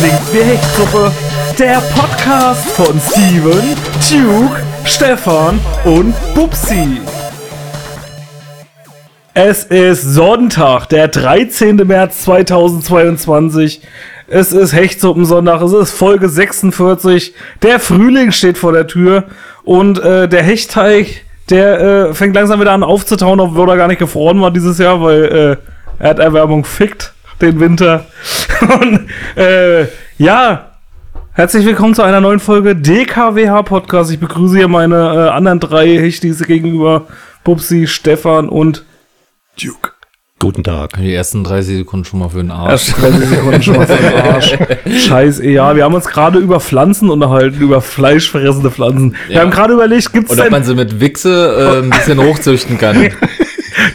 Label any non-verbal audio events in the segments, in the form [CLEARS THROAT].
Klingt wie Hechtsuppe. Der Podcast von Steven, Duke, Stefan und Bubsi. Es ist Sonntag, der 13. März 2022. Es ist Hechtsuppensonntag, es ist Folge 46. Der Frühling steht vor der Tür und äh, der Hechtteig, der äh, fängt langsam wieder an aufzutauen, obwohl er gar nicht gefroren war dieses Jahr, weil äh, Erderwärmung fickt den Winter. [LAUGHS] Und äh, ja, herzlich willkommen zu einer neuen Folge DKWH Podcast. Ich begrüße hier meine äh, anderen drei Hechtis gegenüber Bubsi, Stefan und Duke. Guten Tag. Die ersten 30 Sekunden schon mal für den Arsch. Erst 30 Sekunden schon mal für den Arsch. [LAUGHS] Scheiße, ja, wir haben uns gerade über Pflanzen unterhalten, über fleischfressende Pflanzen. Wir Ja. haben gerade überlegt, gibt's Und ob denn man sie mit Wichse äh, ein bisschen hochzüchten kann. [LAUGHS]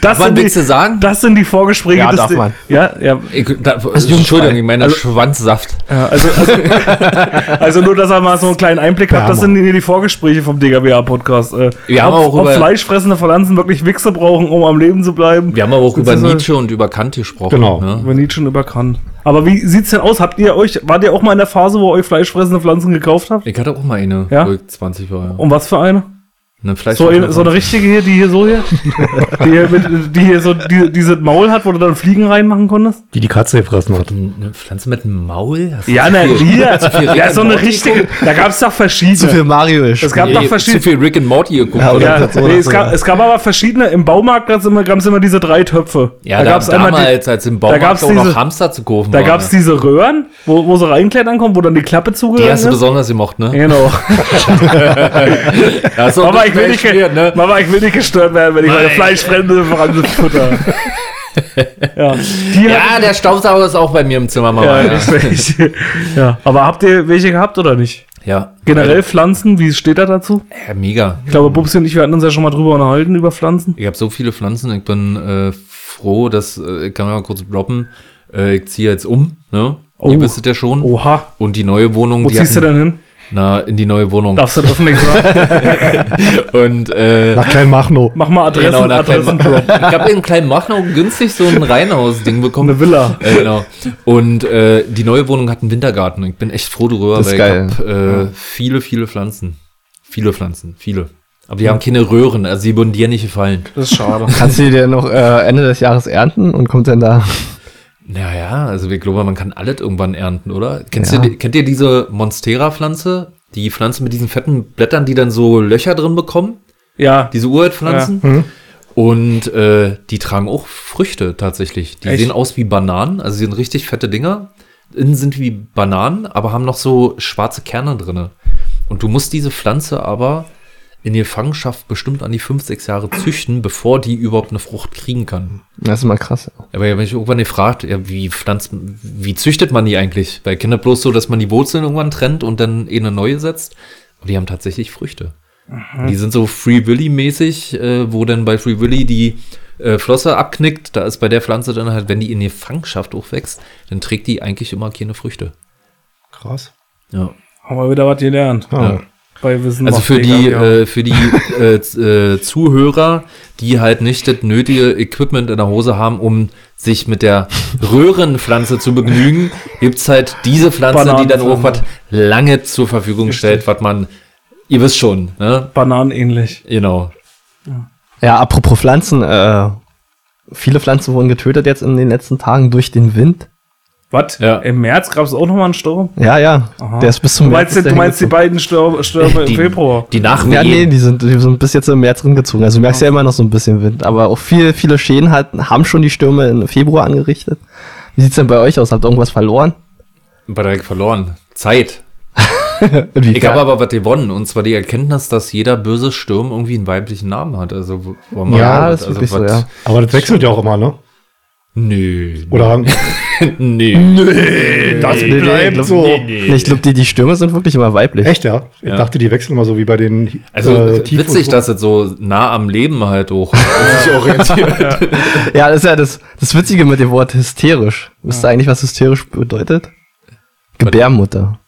das man sind die, sagen? Das sind die Vorgespräche. Ja, des- darf man. Ja, ja, Ich, da, Entschuldigung, ich meine Schwanzsaft. Ja, also, also, [LAUGHS] also nur, dass er mal so einen kleinen Einblick hat, das sind hier die Vorgespräche vom DGWA-Podcast. Äh, Wir haben ob, auch ob über- fleischfressende Pflanzen wirklich Wichse brauchen, um am Leben zu bleiben. Wir haben aber auch über Nietzsche und über Kant gesprochen. Genau. Ne? Über Nietzsche und über Kant. Aber wie sieht's denn aus? Habt ihr euch, wart ihr auch mal in der Phase, wo ihr euch fleischfressende Pflanzen gekauft habt? Ich hatte auch mal eine, Ja? wo ich 20 war. Ja. Und was für eine? Eine Fleisch So, eine, so eine richtige hier, die hier so hier? die, hier mit, die hier so die, dieses Maul hat, wo du dann Fliegen reinmachen konntest? Die die Katze gefressen hat. Eine Pflanze mit einem Maul? Hast du Ja, zu na, hier. zu Ja, so eine richtige. Da gab's doch verschiedene. Zu viel Mario ist. Es gab Nee, doch zu verschiedene. viel Rick and Morty geguckt. Ja, oder? Ja, so nee, es, gab, es gab aber verschiedene, im Baumarkt gab's immer, gab's immer diese drei Töpfe. ja, da, gab's einmal die, damals, als im Baumarkt gab's auch noch diese- Hamster zu kaufen da waren, gab's ne? diese Röhren, wo, wo sie reinklettern kommen, wo dann die Klappe Die zugegangen hast du ist. besonders gemocht, ne? Genau. [LAUGHS] Ja, so Mama, ich will nicht, ne? Mama, ich will nicht gestört werden, wenn ich meine Nein. fleischfremde Pflanze futter. [LAUGHS] ja. Die Ja, der Staubsauger ist auch bei mir im Zimmer, Mama. ja, Ja, ja. Aber habt ihr welche gehabt oder nicht? ja. Generell Pflanzen, wie steht da dazu? Ja, mega. Ich glaube, Bubsi und ich, wir hatten uns ja schon mal drüber unterhalten, über Pflanzen. Ich habe so viele Pflanzen, ich bin äh, froh, dass, äh, ich kann mal kurz droppen, äh, ich ziehe jetzt um, ne? Oh. Ihr wisst es ja schon. Oha. Und die neue Wohnung, Wo die ziehst du denn hin? Na, in die neue Wohnung. Darfst du das öffentlich sagen? [LAUGHS] Und äh, Nach Kleinmachnow. Mach mal Adressen, genau, nach Adressen Klein- ich habe in Kleinmachnow günstig so ein Reihenhaus-Ding bekommen. Eine Villa. Äh, genau. Und äh, die neue Wohnung hat einen Wintergarten. Ich bin echt froh darüber, Das ist weil geil. ich habe äh, viele, viele Pflanzen. Viele Pflanzen, viele. Aber die haben keine Röhren, also die würden dir nicht gefallen. Das ist schade. Kannst du die denn noch äh, Ende des Jahres ernten und kommt dann da? Naja, also ich glaube, man kann alles irgendwann ernten, oder? Kennst Ja. du, kennt ihr diese Monstera-Pflanze? Die Pflanze mit diesen fetten Blättern, die dann so Löcher drin bekommen? Ja. Diese Urwaldpflanzen? Mhm. Und äh, die tragen auch Früchte tatsächlich. Die Echt? sehen aus wie Bananen, also sie sind richtig fette Dinger. Innen sind wie Bananen, aber haben noch so schwarze Kerne drinne. Und du musst diese Pflanze aber in Gefangenschaft bestimmt an die fünf, sechs Jahre züchten, bevor die überhaupt eine Frucht kriegen kann. Das ist mal krass. Aber ja, wenn ich irgendwann gefragt, ja, wie pflanzt, wie züchtet man die eigentlich? Bei Kindern bloß so, dass man die Wurzeln irgendwann trennt und dann eh eine neue setzt. Und die haben tatsächlich Früchte. Die sind so Free Willy-mäßig, äh, wo dann bei Free Willy die äh, Flosse abknickt. Da ist bei der Pflanze dann halt, wenn die in Gefangenschaft hochwächst, dann trägt die eigentlich immer keine Früchte. Krass. Ja. Haben wir wieder was gelernt. Ja. Bei Wissen Also macht für die, äh, für die äh, äh, Zuhörer, die halt nicht das nötige Equipment in der Hose haben, um sich mit der Röhrenpflanze zu begnügen, gibt's halt diese Pflanze, die dann auch was lange zur Verfügung stellt, was man, ihr wisst schon, ne? Bananenähnlich. Genau. Ja, apropos Pflanzen, äh, viele Pflanzen wurden getötet jetzt in den letzten Tagen durch den Wind. Was? Ja. Im März gab es auch nochmal einen Sturm? Ja, ja. Aha. Der ist bis zum Du März. meinst, ist du meinst die beiden Stürme, Stürme im Februar? die Nachwehen. Ja, nee, die sind, die sind bis jetzt im März hingezogen. Also du merkst ja immer noch so ein bisschen Wind. Aber auch viele, viele Schäden hat, haben schon die Stürme im Februar angerichtet. Wie sieht's denn bei euch aus? Habt ihr irgendwas verloren? Bei der verloren. Zeit. [LAUGHS] Ich habe aber was gewonnen, und zwar die Erkenntnis, dass jeder böse Sturm irgendwie einen weiblichen Namen hat. Also, wo- wo man- Ja, das ist also wirklich so, ja. Aber das wechselt ja auch immer, ne? Nö. Oder [LAUGHS] Nö. das Nee, nee, bleibt glaub- so. Nee, ich glaube, die, die Stürme sind wirklich immer weiblich. Echt, ja? Ich Ja. dachte, die wechseln immer so wie bei den Also äh, Tief- witzig, und- dass es so nah am Leben halt auch [LAUGHS] sich orientiert. [LAUGHS] Ja, das ist ja das, das Witzige mit dem Wort hysterisch. Wisst ihr eigentlich, was hysterisch bedeutet? Gebärmutter.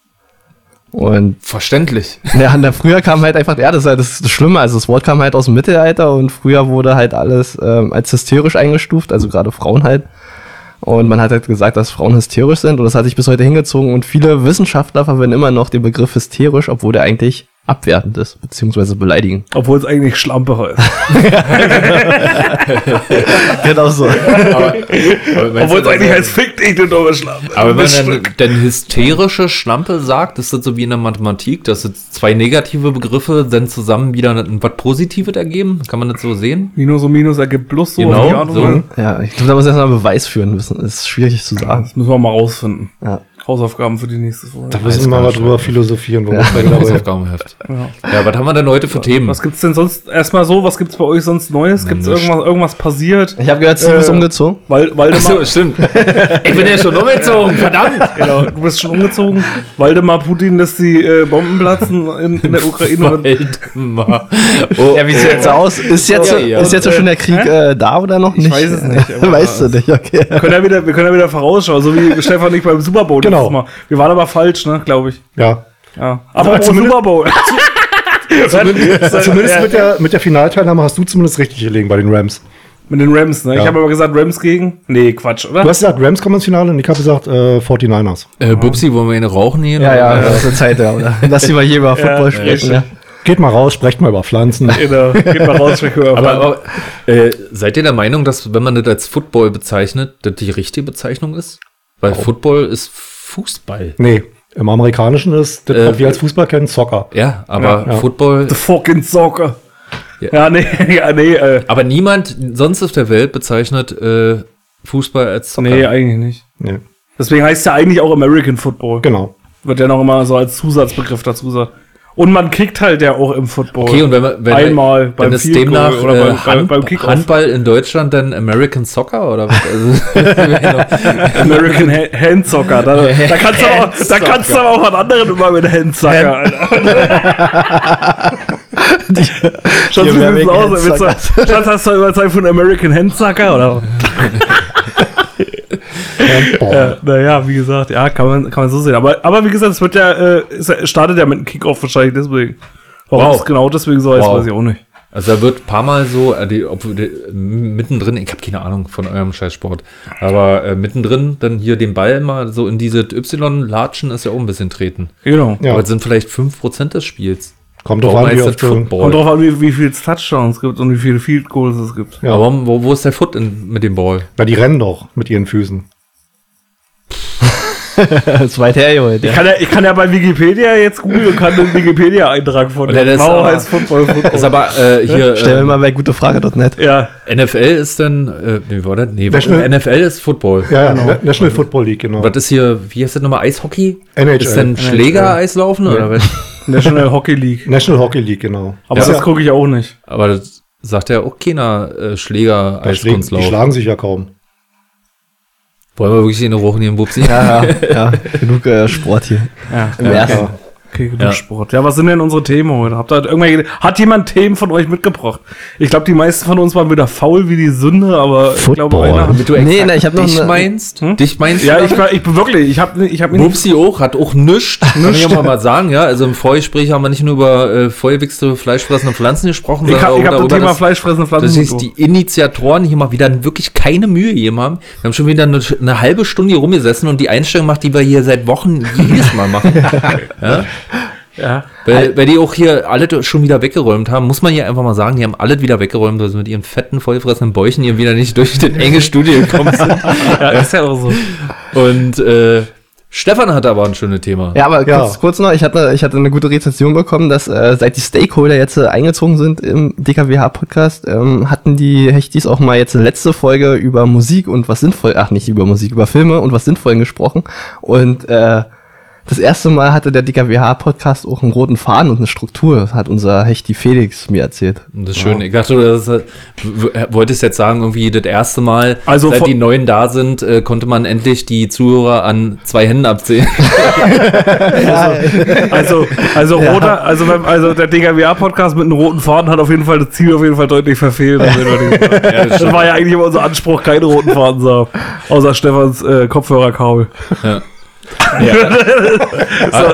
Und Verständlich. [LAUGHS] ja, na, früher kam halt einfach, ja, das ist halt das, das Schlimme, also das Wort kam halt aus dem Mittelalter und früher wurde halt alles ähm, als hysterisch eingestuft, also gerade Frauen halt. Und man hat halt gesagt, dass Frauen hysterisch sind und das hat sich bis heute hingezogen und viele Wissenschaftler verwenden immer noch den Begriff hysterisch, obwohl der eigentlich abwertend ist, beziehungsweise beleidigend. Obwohl es eigentlich Schlampe heißt. [LAUGHS] [LAUGHS] genau so. Aber, Obwohl es eigentlich heißt, fick dich, du dumme Schlampe. Aber wenn man dann, dann hysterische Schlampe sagt, ist das so wie in der Mathematik, dass jetzt zwei negative Begriffe dann zusammen wieder ein, was Positives ergeben? Kann man das so sehen? Minus und Minus ergibt Plus so. Genau, so. Ja, ich glaube, da muss erstmal Beweis führen müssen. Das ist schwierig zu sagen. Das müssen wir mal rausfinden. Ja. Hausaufgaben für die nächste Folge. Da müssen wir mal drüber philosophieren. Wo wir Bei bei dabei Hausaufgabenheft. Ja. was haben wir denn heute für Themen? Was gibt's denn sonst erstmal so? Was gibt's bei euch sonst Neues? Gibt's nichts. irgendwas, irgendwas passiert? Ich habe gehört, ist Äh, umgezogen. Weil, Waldemar, Achso, stimmt. ich bin ja schon umgezogen, verdammt! [LAUGHS] genau, du bist schon umgezogen. Waldemar Putin lässt die äh, Bomben platzen in, in der Ukraine. Waldemar. [LAUGHS] Oh, Ja, wie sieht's jetzt aus? Ist jetzt, Ja, ja. ist jetzt schon der Krieg äh, da oder noch nicht? weiß es nicht, [LAUGHS] weißt du nicht, okay. Wir können ja wieder, wir können ja wieder vorausschauen, so wie Stefan nicht beim Super Bowl. Genau. Letztes Mal. Wir waren aber falsch, ne, glaube ich. Ja. Ja. Aber Also zum zumindest- Super Bowl. [LAUGHS] Zumindest mit der, mit der Finalteilnahme hast du zumindest richtig gelegen bei den Rams. Mit den Rams, ne? Ich Ja. habe aber gesagt Rams gegen. Nee, Quatsch, oder? Du hast gesagt, Rams kommen ins Finale und ich habe gesagt, äh, 49ers. Äh, Bubsi, wollen wir eine rauchen hier? Ja, ja, Oder? das ist eine Zeit, ja, oder? [LAUGHS] Lass sie mal hier über Football Ja, sprechen, ja. Geht mal raus, sprecht mal über Pflanzen. [LAUGHS] Genau. Geht mal raus, sprich über Aber, aber äh, seid ihr der Meinung, dass wenn man das als Football bezeichnet, das die richtige Bezeichnung ist? Weil Football ist Fußball. Nee, im Amerikanischen ist das, Äh, was wir als Fußball kennen, Soccer. Ja, aber Ja, ja. Football. The fucking Soccer. Ja. Ja, nee, [LAUGHS] ja, nee, äh, Aber niemand sonst auf der Welt bezeichnet äh, Fußball als Soccer. nee, eigentlich nicht. Nee, Deswegen heißt es ja eigentlich auch American Football. genau. Wird ja noch immer so als Zusatzbegriff dazu gesagt. Und man kickt halt ja auch im Football. Okay, und wenn, man- wenn, Einmal wenn beim es Field demnach oder äh, beim- Hand, beim. Handball in Deutschland dann American Soccer oder was? Also, [LAUGHS] American Ha- Hand Soccer. Da, da kannst du aber, da kannst du aber auch an anderen immer mit Hand Soccer. Alter. Die so American aus. Hand Willst du- Schatz, hast du für einen American Hand Sucker oder? [LAUGHS] Naja, wie gesagt, ja, kann man, kann man so sehen. Aber, aber wie gesagt, es wird ja, äh, es startet ja mit einem Kickoff wahrscheinlich deswegen. Warum Wow. es genau deswegen so heißt, Wow. weiß ich auch nicht. also da wird ein paar Mal so, äh, die, ob, die, mittendrin, ich habe keine Ahnung von eurem Scheißsport, aber äh, mittendrin dann hier den Ball mal so in diese Y-Latschen ist ja auch ein bisschen treten. Genau. Ja. Aber es sind vielleicht 5% des Spiels. Kommt drauf an, wie oft Football? Kommt drauf an, wie, wie viele Touchdowns es gibt und wie viele Field Goals es gibt. Ja. Aber wo, wo ist der Foot in, mit dem Ball? Na, die rennen doch mit ihren Füßen. Das [LAUGHS] ist weit her, Junge. Ich Der. kann, ja, ich kann ja bei Wikipedia jetzt googeln und kann den Wikipedia-Eintrag von Warum aber- heißt Football Football. Ist aber äh, hier [LAUGHS] Stell mir äh, mal bei gutefrage.net. ja, NFL ist dann, äh, nee, war das? Nee, National- NFL ist Football. Ja, ja, Na- National Football League, genau. Was ist hier, wie heißt das nochmal, Eishockey? NHL. Ist denn Schläger-Eislaufen oder was? [LAUGHS] National Hockey League. National Hockey League, genau. Aber Ja. das gucke ich auch nicht. Aber das sagt ja auch keiner äh, schlägen, die Schläger-Eiskunstlauf. schlagen sich ja kaum. Wollen wir wirklich in eine Woche im Bubsi? Ja, ja, ja, genug äh, Sport hier. Ja, Im ersten. Okay, genug Ja. Sport. Ja, was sind denn unsere Themen heute? Habt ihr irgendwelche, hat jemand Themen von euch mitgebracht? Ich glaube, die meisten von uns waren wieder faul wie die Sünde, aber ich glaube, Football. einer. Du Nee, nee, ich hab noch dich eine- meinst? Hm? Dich meinst Ja, du ich, war, ich bin wirklich, ich habe ich hab mir nicht, Bubsi auch, hat auch nichts. Kann ich auch mal sagen, ja. Also im Vorgespräch haben wir nicht nur über äh, vollwichste, fleischfressende Pflanzen gesprochen, ich habe auch ich hab das darüber, Thema dass- fleischfressende Pflanzen. sich die Initiatoren hier mal wieder wirklich keine Mühe gegeben haben. Wir haben schon wieder eine, eine halbe Stunde hier rumgesessen und die Einstellung macht, die wir hier seit Wochen jedes Mal machen. [LAUGHS] ja? [LAUGHS] ja. Weil, weil die auch hier alle schon wieder weggeräumt haben, muss man hier einfach mal sagen, die haben alle wieder weggeräumt, also mit ihren fetten, vollfressenden Bäuchen hier wieder nicht durch den enge Studio gekommen sind. [LAUGHS] ja, ist ja auch so. Und äh, Stefan hatte aber ein schönes Thema. Ja, aber Ja. kurz, kurz noch, ich hatte, ich hatte eine gute Rezension bekommen, dass äh, seit die Stakeholder jetzt äh, eingezogen sind im DKWH-Podcast, ähm, hatten die Hechtis auch mal jetzt eine letzte Folge über Musik und was sinnvoll, ach nicht über Musik, über Filme und was Sinnvollen gesprochen. Und äh, das erste Mal hatte der DKWH-Podcast auch einen roten Faden und eine Struktur, hat unser Hechti Felix mir erzählt. Das ist schön. Ich dachte, du das, w- wolltest jetzt sagen, irgendwie das erste Mal, Also seit die Neuen da sind, äh, konnte man endlich die Zuhörer an zwei Händen abzählen. [LAUGHS] Also, also Ja. roter, also, wenn, also der DKWA-Podcast mit einem roten Faden hat auf jeden Fall das Ziel auf jeden Fall deutlich verfehlt. Das, das war ja eigentlich immer unser Anspruch, keine roten Faden zu haben. Außer Stefans äh, Kopfhörerkabel. ja. [LAUGHS] so,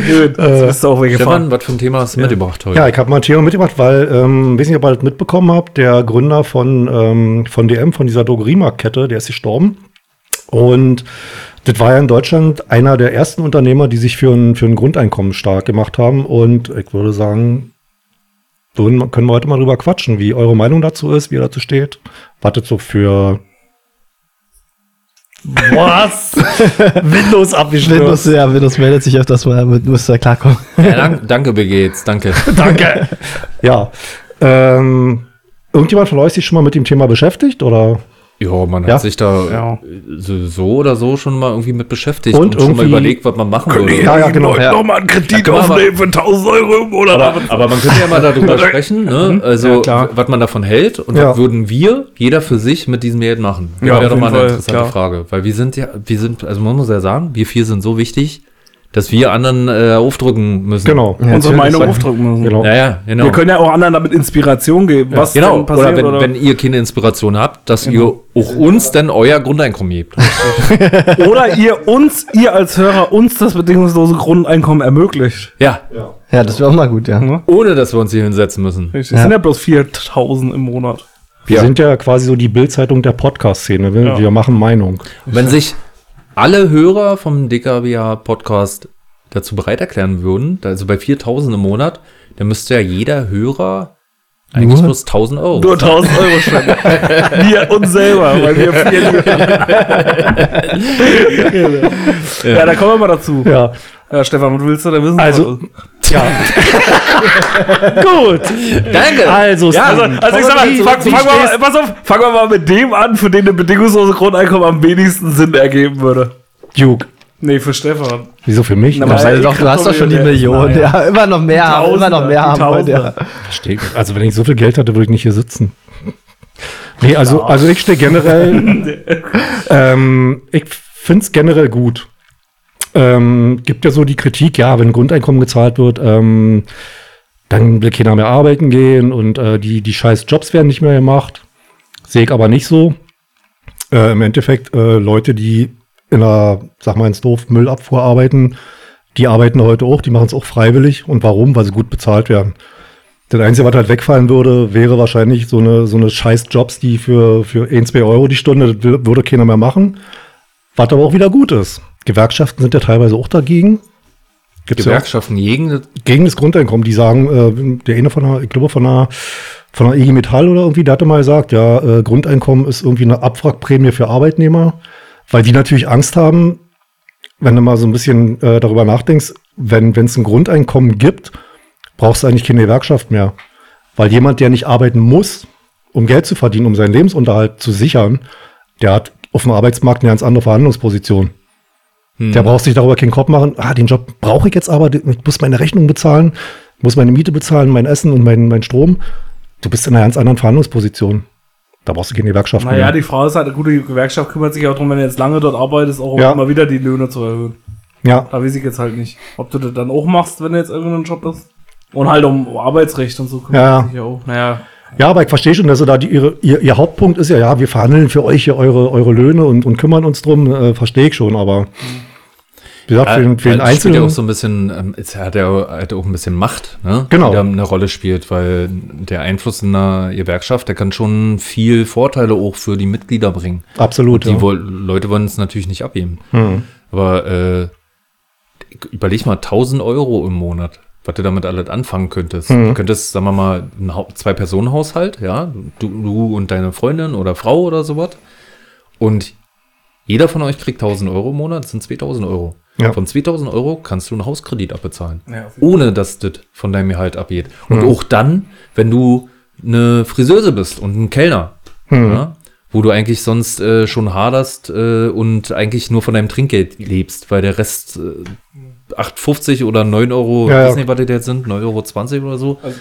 gut, das bist du auch weggefahren. Stefan, was für ein Thema hast du mitgebracht heute? Ja, ich habe mal ein Thema mitgebracht, weil, ähm, weiß nicht, ob ihr das mitbekommen habt, der Gründer von, ähm, von DM, von dieser Drogeriemarktkette, der ist gestorben. Und das war ja in Deutschland einer der ersten Unternehmer, die sich für ein, für ein Grundeinkommen stark gemacht haben. Und ich würde sagen, können wir heute mal drüber quatschen, wie eure Meinung dazu ist, wie ihr dazu steht. Wartet so für Was? [LAUGHS] Windows Windows, abgestürzt. ja, Windows meldet sich öfters mal, damit muss da klarkommen. Ja, [LAUGHS] dank, danke, jetzt, danke. [LAUGHS] Danke. Ja. Ähm, irgendjemand von euch sich schon mal mit dem Thema beschäftigt? Oder? Ja, man Ja. hat sich da Ja. so, oder so schon mal irgendwie mit beschäftigt Und und, schon mal überlegt, was man machen würde. Ja, ja, genau. Ja. nochmal einen Kredit aufnehmen für 1000 Euro im Monat. Aber, aber man könnte ja mal darüber [LAUGHS] sprechen, ne? also Ja, klar. was man davon hält und Ja. was würden wir, jeder für sich, mit diesem Geld machen. Das Ja, wäre doch mal eine Fall, interessante klar. Frage. Weil wir sind ja, wir sind, also man muss ja sagen, wir vier sind so wichtig, dass wir anderen äh, aufdrücken müssen. Genau. Ja, unsere. Meinung aufdrücken müssen. Genau. Ja, ja, genau. Wir können ja auch anderen damit Inspiration geben, was genau, denn passiert. oder wenn, Oder wenn ihr keine Inspiration habt, dass Genau. ihr auch uns dann euer Grundeinkommen gebt. [LAUGHS] oder ihr uns, ihr als Hörer, uns das bedingungslose Grundeinkommen ermöglicht. Ja, Ja, das wäre auch mal gut, ja. Ne? ohne dass wir uns hier hinsetzen müssen. Richtig. Ja. Das sind ja bloß 4000 im Monat. Wir Ja. sind ja quasi so die Bildzeitung der Podcast-Szene. Wir, Ja. wir machen Meinung. Wenn sich alle Hörer vom DKWA Podcast dazu bereit erklären würden, also bei 4000 im Monat, dann müsste ja jeder Hörer eigentlich Nur? bloß 1000 Euro. Nur 1000 Euro spenden. [LAUGHS] wir uns selber, weil wir vier [LAUGHS] lieben. ja, da kommen wir mal dazu. Ja, Ja. Stefan, was willst du da wissen? Also- Ja. [LAUGHS] Gut. Danke! Also, Ja, also, also ich sag mal, fang, fang mal, pass auf, fangen wir mal mit dem an, für den ein bedingungslose Grundeinkommen am wenigsten Sinn ergeben würde. Duke. Nee, für Stefan. Wieso für mich? Na, Also doch, du hast doch schon die Million. Naja. Ja, immer noch mehr haben, immer noch mehr haben ja. Verstehe. Also wenn ich so viel Geld hatte, würde ich nicht hier sitzen. Nee, also, also ich stehe generell, [LAUGHS] ähm, ich finde es generell gut. Ähm, gibt ja so die Kritik, ja, wenn Grundeinkommen gezahlt wird, ähm, dann will keiner mehr arbeiten gehen und äh, die, die scheiß Jobs werden nicht mehr gemacht. Sehe ich aber nicht so. Äh, Im Endeffekt, äh, Leute, die in einer, sag mal ins Doof, Müllabfuhr arbeiten, die arbeiten heute auch, die machen es auch freiwillig. Und warum? Weil sie gut bezahlt werden. Das Einzige, was halt wegfallen würde, wäre wahrscheinlich so eine, so eine scheiß Jobs, die für, für 1, 2 Euro die Stunde, das würde keiner mehr machen. Was aber auch wieder gut ist. Gewerkschaften sind ja teilweise auch dagegen. Gibt's ja auch Gewerkschaften gegen gegen das Grundeinkommen. Die sagen, äh, der eine von einer, ich glaube von einer, von einer IG Metall oder irgendwie, der hatte mal gesagt, ja, äh, Grundeinkommen ist irgendwie eine Abwrackprämie für Arbeitnehmer, weil die natürlich Angst haben, wenn du mal so ein bisschen äh, darüber nachdenkst, wenn es ein Grundeinkommen gibt, brauchst du eigentlich keine Gewerkschaft mehr. Weil jemand, der nicht arbeiten muss, um Geld zu verdienen, um seinen Lebensunterhalt zu sichern, der hat auf dem Arbeitsmarkt eine ganz andere Verhandlungsposition. Der braucht sich darüber keinen Kopf machen. Ah, den Job brauche ich jetzt aber. Ich muss meine Rechnung bezahlen, muss meine Miete bezahlen, mein Essen und mein, mein Strom. Du bist in einer ganz anderen Verhandlungsposition. Da brauchst du keine Gewerkschaft Naja, mehr. die Frage ist halt, eine gute Gewerkschaft kümmert sich auch darum, wenn du jetzt lange dort arbeitest, auch Ja. immer wieder die Löhne zu erhöhen. Ja, Da weiß ich jetzt halt nicht. Ob du das dann auch machst, wenn du jetzt irgendeinen Job hast. Und halt um Arbeitsrecht und so kümmert Ja. sich ja auch. Naja, ja, aber ich verstehe schon, dass sie da die, ihre, ihr, ihr Hauptpunkt ist ja, ja, wir verhandeln für euch hier eure, eure Löhne und, und kümmern uns drum. Äh, verstehe ich schon, aber wie gesagt, für, den- für den spielt ja Einzelnen. auch so ein bisschen, ähm, es hat ja auch, hat auch ein bisschen Macht, ne? Genau. Die da eine Rolle spielt, weil der Einfluss in einer Gewerkschaft, der kann schon viel Vorteile auch für die Mitglieder bringen. absolut. Die ja. woll, Leute wollen es natürlich nicht abgeben. Hm. Aber äh, überleg mal 1000 Euro im Monat, was du damit alles anfangen könntest. Mhm. Du könntest, sagen wir mal, ein Hau- Zwei-Personen-Haushalt, ja, du, du und deine Freundin oder Frau oder sowas. Und jeder von euch kriegt 1000 Euro im Monat, das sind 2000 Euro. Ja. Von 2000 Euro kannst du einen Hauskredit abbezahlen. Ja, ohne dass das von deinem Gehalt abgeht. Und Mhm. auch dann, wenn du eine Friseuse bist und ein Kellner, Mhm. ja, wo du eigentlich sonst äh, schon haderst äh, und eigentlich nur von deinem Trinkgeld lebst, weil der Rest äh, 8,50 oder 9 Euro, Ja, ich ja. weiß nicht, was die jetzt sind, 9,20 Euro oder so. Also-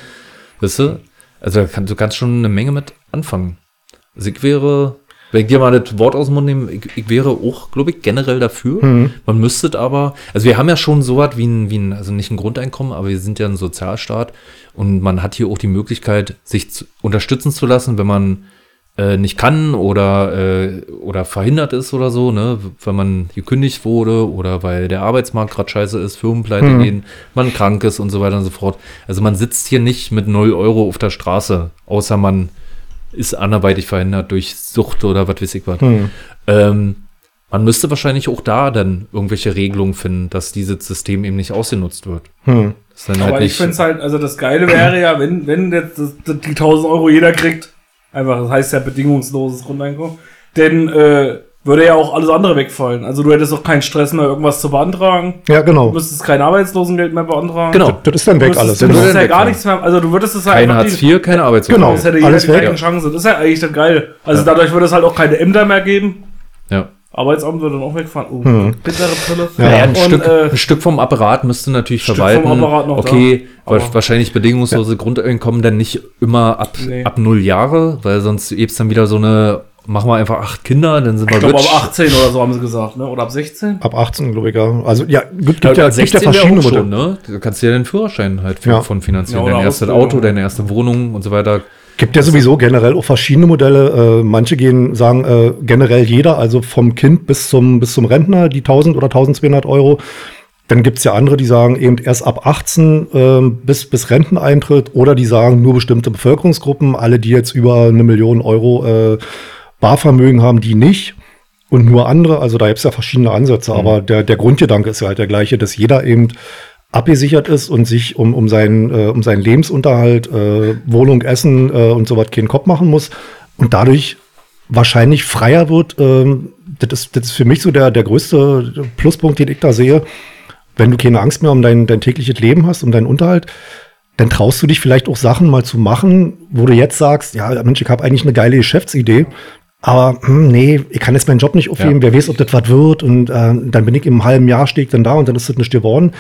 weißt du? Also da kann, du kannst schon eine Menge mit anfangen. Also ich wäre, wenn ich dir mal das Wort aus dem Mund nehme, ich, ich wäre auch, glaube ich, generell dafür. Mhm. Man müsste aber, also wir haben ja schon so was wie ein, wie ein, also nicht ein Grundeinkommen, aber wir sind ja ein Sozialstaat und man hat hier auch die Möglichkeit, sich zu, unterstützen zu lassen, wenn man äh, nicht kann oder, äh, oder verhindert ist oder so, ne, wenn man gekündigt wurde oder weil der Arbeitsmarkt gerade scheiße ist, Firmen pleite Hm. gehen, man krank ist und so weiter und so fort. Also man sitzt hier nicht mit 0 Euro auf der Straße, außer man ist anderweitig verhindert durch Sucht oder was weiß ich was. Hm. Ähm, man müsste wahrscheinlich auch da dann irgendwelche Regelungen finden, dass dieses System eben nicht ausgenutzt wird. Hm. Dann Aber halt ich finde es halt, also das Geile wäre ja, wenn, wenn jetzt die 1000 Euro jeder kriegt, einfach, das heißt ja bedingungsloses Grundeinkommen, denn äh, würde ja auch alles andere wegfallen. Also du hättest auch keinen Stress mehr, irgendwas zu beantragen. Ja, Du genau. müsstest kein Arbeitslosengeld mehr beantragen. Genau. Das ist dann Du weg alles. du Genau. müsstest ja gar nichts mehr, also du würdest es halt keine einfach Hartz die- IV, keine Arbeitslosengeld. Genau. Das hätte jeder Alles die gleichen weg. Chancen. Das ist ja eigentlich dann geil. Also dadurch würde es halt auch keine Ämter mehr geben. Ja. Arbeitsamt würde dann auch wegfahren. Oh, Hm. bittere Pille. Ja. Naja, ein, Und, Stück, äh, ein Stück vom Apparat müsste natürlich Stück verwalten. vom Apparat noch okay, da. wahrscheinlich bedingungslose Grundeinkommen dann nicht immer ab, Nee. ab null Jahre, weil sonst gibt's dann wieder so eine, machen wir einfach acht Kinder, dann sind wir Ich glaube, ab 18 oder so haben sie gesagt, ne? Oder ab 16? Ab 18, glaube ich, ja. Also, ja, gibt, Ja, gibt, ja, ab gibt ja 16 wäre verschiedene schon, ne? Du kannst dir den Führerschein halt für, Ja. von finanzieren. Ja, dein erstes. Auto, deine erste Wohnung und so weiter. Gibt ja sowieso generell auch verschiedene Modelle. Äh, manche gehen, sagen äh, generell jeder, also vom Kind bis zum, bis zum Rentner, die 1000 oder 1200 Euro. Dann gibt's ja andere, die sagen eben erst ab 18 ähm, bis, bis Renteneintritt oder die sagen nur bestimmte Bevölkerungsgruppen, alle, die jetzt über eine Million Euro äh, Barvermögen haben, die nicht. Und nur andere, also da gibt's ja verschiedene Ansätze, aber der, der Grundgedanke ist ja halt der gleiche, dass jeder eben abgesichert ist und sich um, um, seinen, äh, um seinen Lebensunterhalt, äh, Wohnung, Essen äh, und so was keinen Kopf machen muss und dadurch wahrscheinlich freier wird. Ähm, das, ist, das ist für mich so der, der größte Pluspunkt, den ich da sehe. Wenn du keine Angst mehr um dein, dein tägliches Leben hast, um deinen Unterhalt, dann traust du dich vielleicht auch Sachen mal zu machen, wo du jetzt sagst, ja, Mensch, ich habe eigentlich eine geile Geschäftsidee, aber hm, nee, ich kann jetzt meinen Job nicht aufgeben, wer weiß, ob das was wird und äh, dann bin ich im halben Jahr, stehe ich dann da und dann ist das nicht geworden.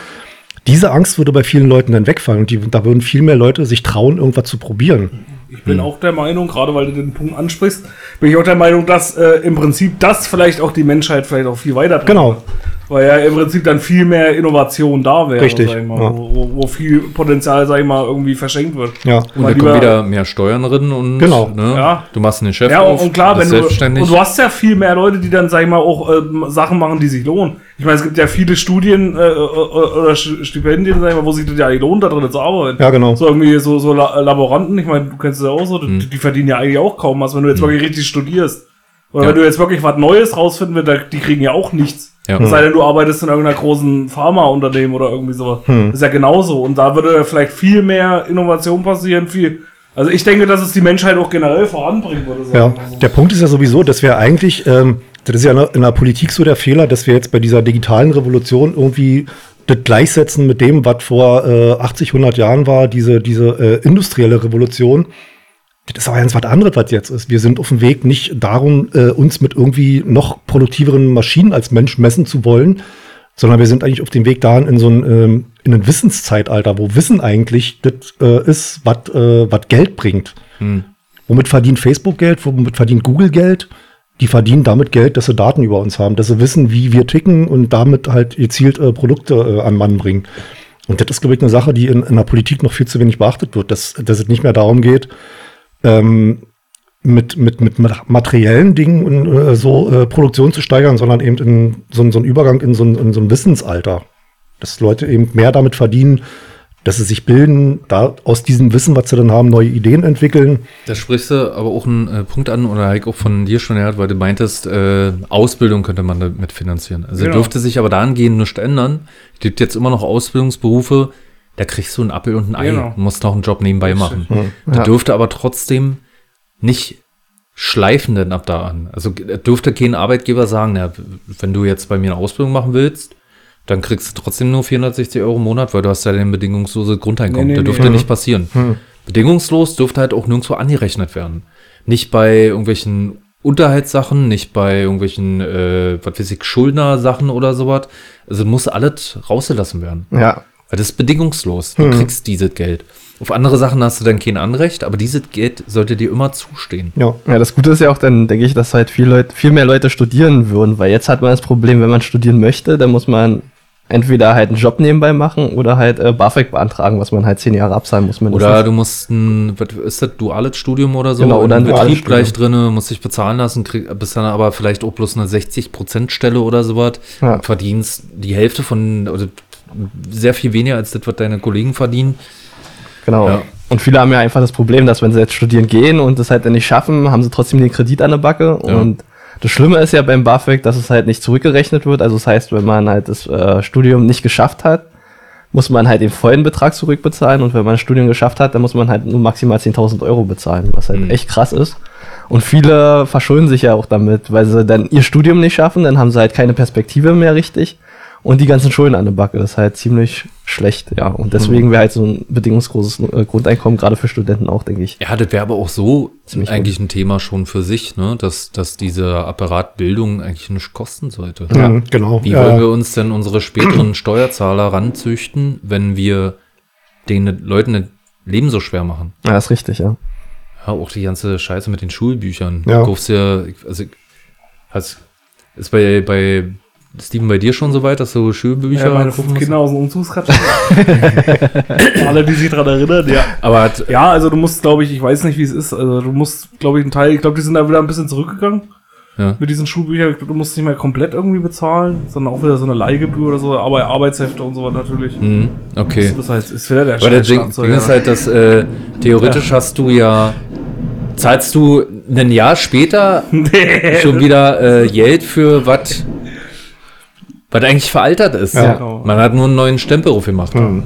Diese Angst würde bei vielen Leuten dann wegfallen und die, da würden viel mehr Leute sich trauen, irgendwas zu probieren. Ich bin auch der Meinung, gerade weil du den Punkt ansprichst, bin ich auch der Meinung, dass äh, im Prinzip das vielleicht auch die Menschheit vielleicht auch viel weiter Genau. Weil ja im Prinzip dann viel mehr Innovation da wäre, Richtig, sag ich mal, ja. wo, wo, viel Potenzial, sag ich mal, irgendwie verschenkt wird. Ja. Und Mal da kommen wieder mehr Steuern drin und Genau. ne, Ja. du machst ein Geschäft Ja, und, auf, und klar, wenn du, selbstständig. und du hast ja viel mehr Leute, die dann, sag ich mal, auch ähm, Sachen machen, die sich lohnen. Ich meine, es gibt ja viele Studien äh, äh, oder St- Stipendien, sag ich mal, wo sich das ja lohnt, da drin zu arbeiten. Ja, genau. So irgendwie so, so La Laboranten, ich meine, du kennst es ja auch so, die, die verdienen ja eigentlich auch kaum was, wenn du jetzt wirklich richtig studierst. Oder Ja. wenn du jetzt wirklich was Neues rausfinden willst, da- die kriegen ja auch nichts. Ja. Es sei denn, du arbeitest in irgendeiner großen Pharmaunternehmen oder irgendwie sowas. Hm. Das ist ja genauso. Und da würde vielleicht viel mehr Innovation passieren, viel. Also ich denke, dass es die Menschheit auch generell voranbringen würde. sagen Ja, so. der Punkt ist ja sowieso, dass wir eigentlich, ähm, das ist ja in der- in der Politik so der Fehler, dass wir jetzt bei dieser digitalen Revolution irgendwie das gleichsetzen mit dem, was vor äh, 80, 100 Jahren war, diese, diese äh, industrielle Revolution. Das ist aber ganz was anderes, was jetzt ist. Wir sind auf dem Weg nicht darum, äh, uns mit irgendwie noch produktiveren Maschinen als Mensch messen zu wollen, sondern wir sind eigentlich auf dem Weg dahin in so ein, ähm, in ein Wissenszeitalter, wo Wissen eigentlich das äh, ist, was äh, was Geld bringt. Hm. Womit verdient Facebook Geld? Womit verdient Google Geld? Die verdienen damit Geld, dass sie Daten über uns haben, dass sie wissen, wie wir ticken und damit halt gezielt äh, Produkte äh, an Mann bringen. Und das ist, glaube ich, eine Sache, die in, in der Politik noch viel zu wenig beachtet wird, dass, dass es nicht mehr darum geht, ähm, mit, mit, mit materiellen Dingen äh, so äh, Produktion zu steigern, sondern eben in so, ein- so einen Übergang in so, ein, in so ein Wissensalter. Dass Leute eben mehr damit verdienen, dass sie sich bilden, da aus diesem Wissen, was sie dann haben, neue Ideen entwickeln. Da sprichst du aber auch einen äh, Punkt an, oder Heik auch von dir schon gehört, weil du meintest, äh, Ausbildung könnte man damit finanzieren. Also Genau. dürfte sich aber dahingehend nichts ändern. Es gibt jetzt immer noch Ausbildungsberufe, da kriegst du einen Appel und ein Ei Genau. und musst noch einen Job nebenbei machen. Ja. Da dürfte aber trotzdem nicht schleifenden ab da an. Also da dürfte kein Arbeitgeber sagen, na, wenn du jetzt bei mir eine Ausbildung machen willst, dann kriegst du trotzdem nur 460 Euro im Monat, weil du hast ja den bedingungslose Grundeinkommen. Nee, nee, da dürfte nee. nicht passieren. Bedingungslos dürfte halt auch nirgendwo angerechnet werden. Nicht bei irgendwelchen Unterhaltssachen, nicht bei irgendwelchen, äh, was weiß ich, Schuldner-Sachen oder sowas. Also muss alles rausgelassen werden. Ja. Weil das ist bedingungslos. Du kriegst dieses Geld. Auf andere Sachen hast du dann kein Anrecht, aber dieses Geld sollte dir immer zustehen. Ja. Ja, das Gute ist ja auch dann, denke ich, dass halt viel, Leute, viel mehr Leute studieren würden, weil jetzt hat man das Problem, wenn man studieren möchte, dann muss man entweder halt einen Job nebenbei machen oder halt äh, BAföG beantragen, was man halt zehn Jahre abzahlen muss. mindestens. Oder du musst ein, was ist das, duales Studium oder so? Genau, oder ein Betrieb gleich drinne, musst dich bezahlen lassen, krieg, bist dann aber vielleicht auch bloß eine 60%-Stelle oder sowas. Ja. Verdienst die Hälfte von, oder sehr viel weniger als das, was deine Kollegen verdienen. Genau. Ja. Und viele haben ja einfach das Problem, dass wenn sie jetzt studieren gehen und es halt dann nicht schaffen, haben sie trotzdem den Kredit an der Backe. Ja. Und das Schlimme ist ja beim BAföG, dass es halt nicht zurückgerechnet wird. Also das heißt, wenn man halt das äh, Studium nicht geschafft hat, muss man halt den vollen Betrag zurückbezahlen. Und wenn man das Studium geschafft hat, dann muss man halt nur maximal 10.000 Euro bezahlen, was halt Mhm. echt krass ist. Und viele verschulden sich ja auch damit, weil sie dann ihr Studium nicht schaffen, dann haben sie halt keine Perspektive mehr richtig und die ganzen Schulden an der Backe. Das ist halt ziemlich schlecht, ja. Und deswegen wäre halt so ein bedingungsloses äh, Grundeinkommen gerade für Studenten auch, denke ich. Ja, das wäre aber auch so Ziemlich eigentlich ein Thema schon für sich, ne? dass, dass dieser Apparat Bildung eigentlich nicht kosten sollte. Mhm, genau. Wie Ja. wollen wir uns denn unsere späteren [CLEARS THROAT] Steuerzahler ranzüchten, wenn wir den Leuten das Leben so schwer machen? Ja, ist richtig, ja. Ja, auch die ganze Scheiße mit den Schulbüchern. Ja. Du kaufst ja, also, hast, ist bei, bei Steven bei dir schon so weit, dass du Schulbücher Ja, meine musst? Kinder aus dem Umzugsrad. [LAUGHS] Alle, die sich dran erinnern, ja. Aber Ja, also du musst, glaube ich, ich weiß nicht, wie es ist. Also du musst, glaube ich, einen Teil, ich glaube, die sind da wieder ein bisschen zurückgegangen ja. mit diesen Schulbüchern. Du musst nicht mehr komplett irgendwie bezahlen, sondern auch wieder so eine Leihgebühr oder so, aber Arbeitshefte und so was natürlich. Hm, okay. Das heißt, ist wieder der Aber der Ding, Ding ist halt, dass äh, theoretisch hast du ja, zahlst du ein Jahr später [LAUGHS] schon wieder äh, Geld für was, was eigentlich veraltert ist. Ja. Genau. Man hat nur einen neuen Stempel drauf gemacht. Mhm.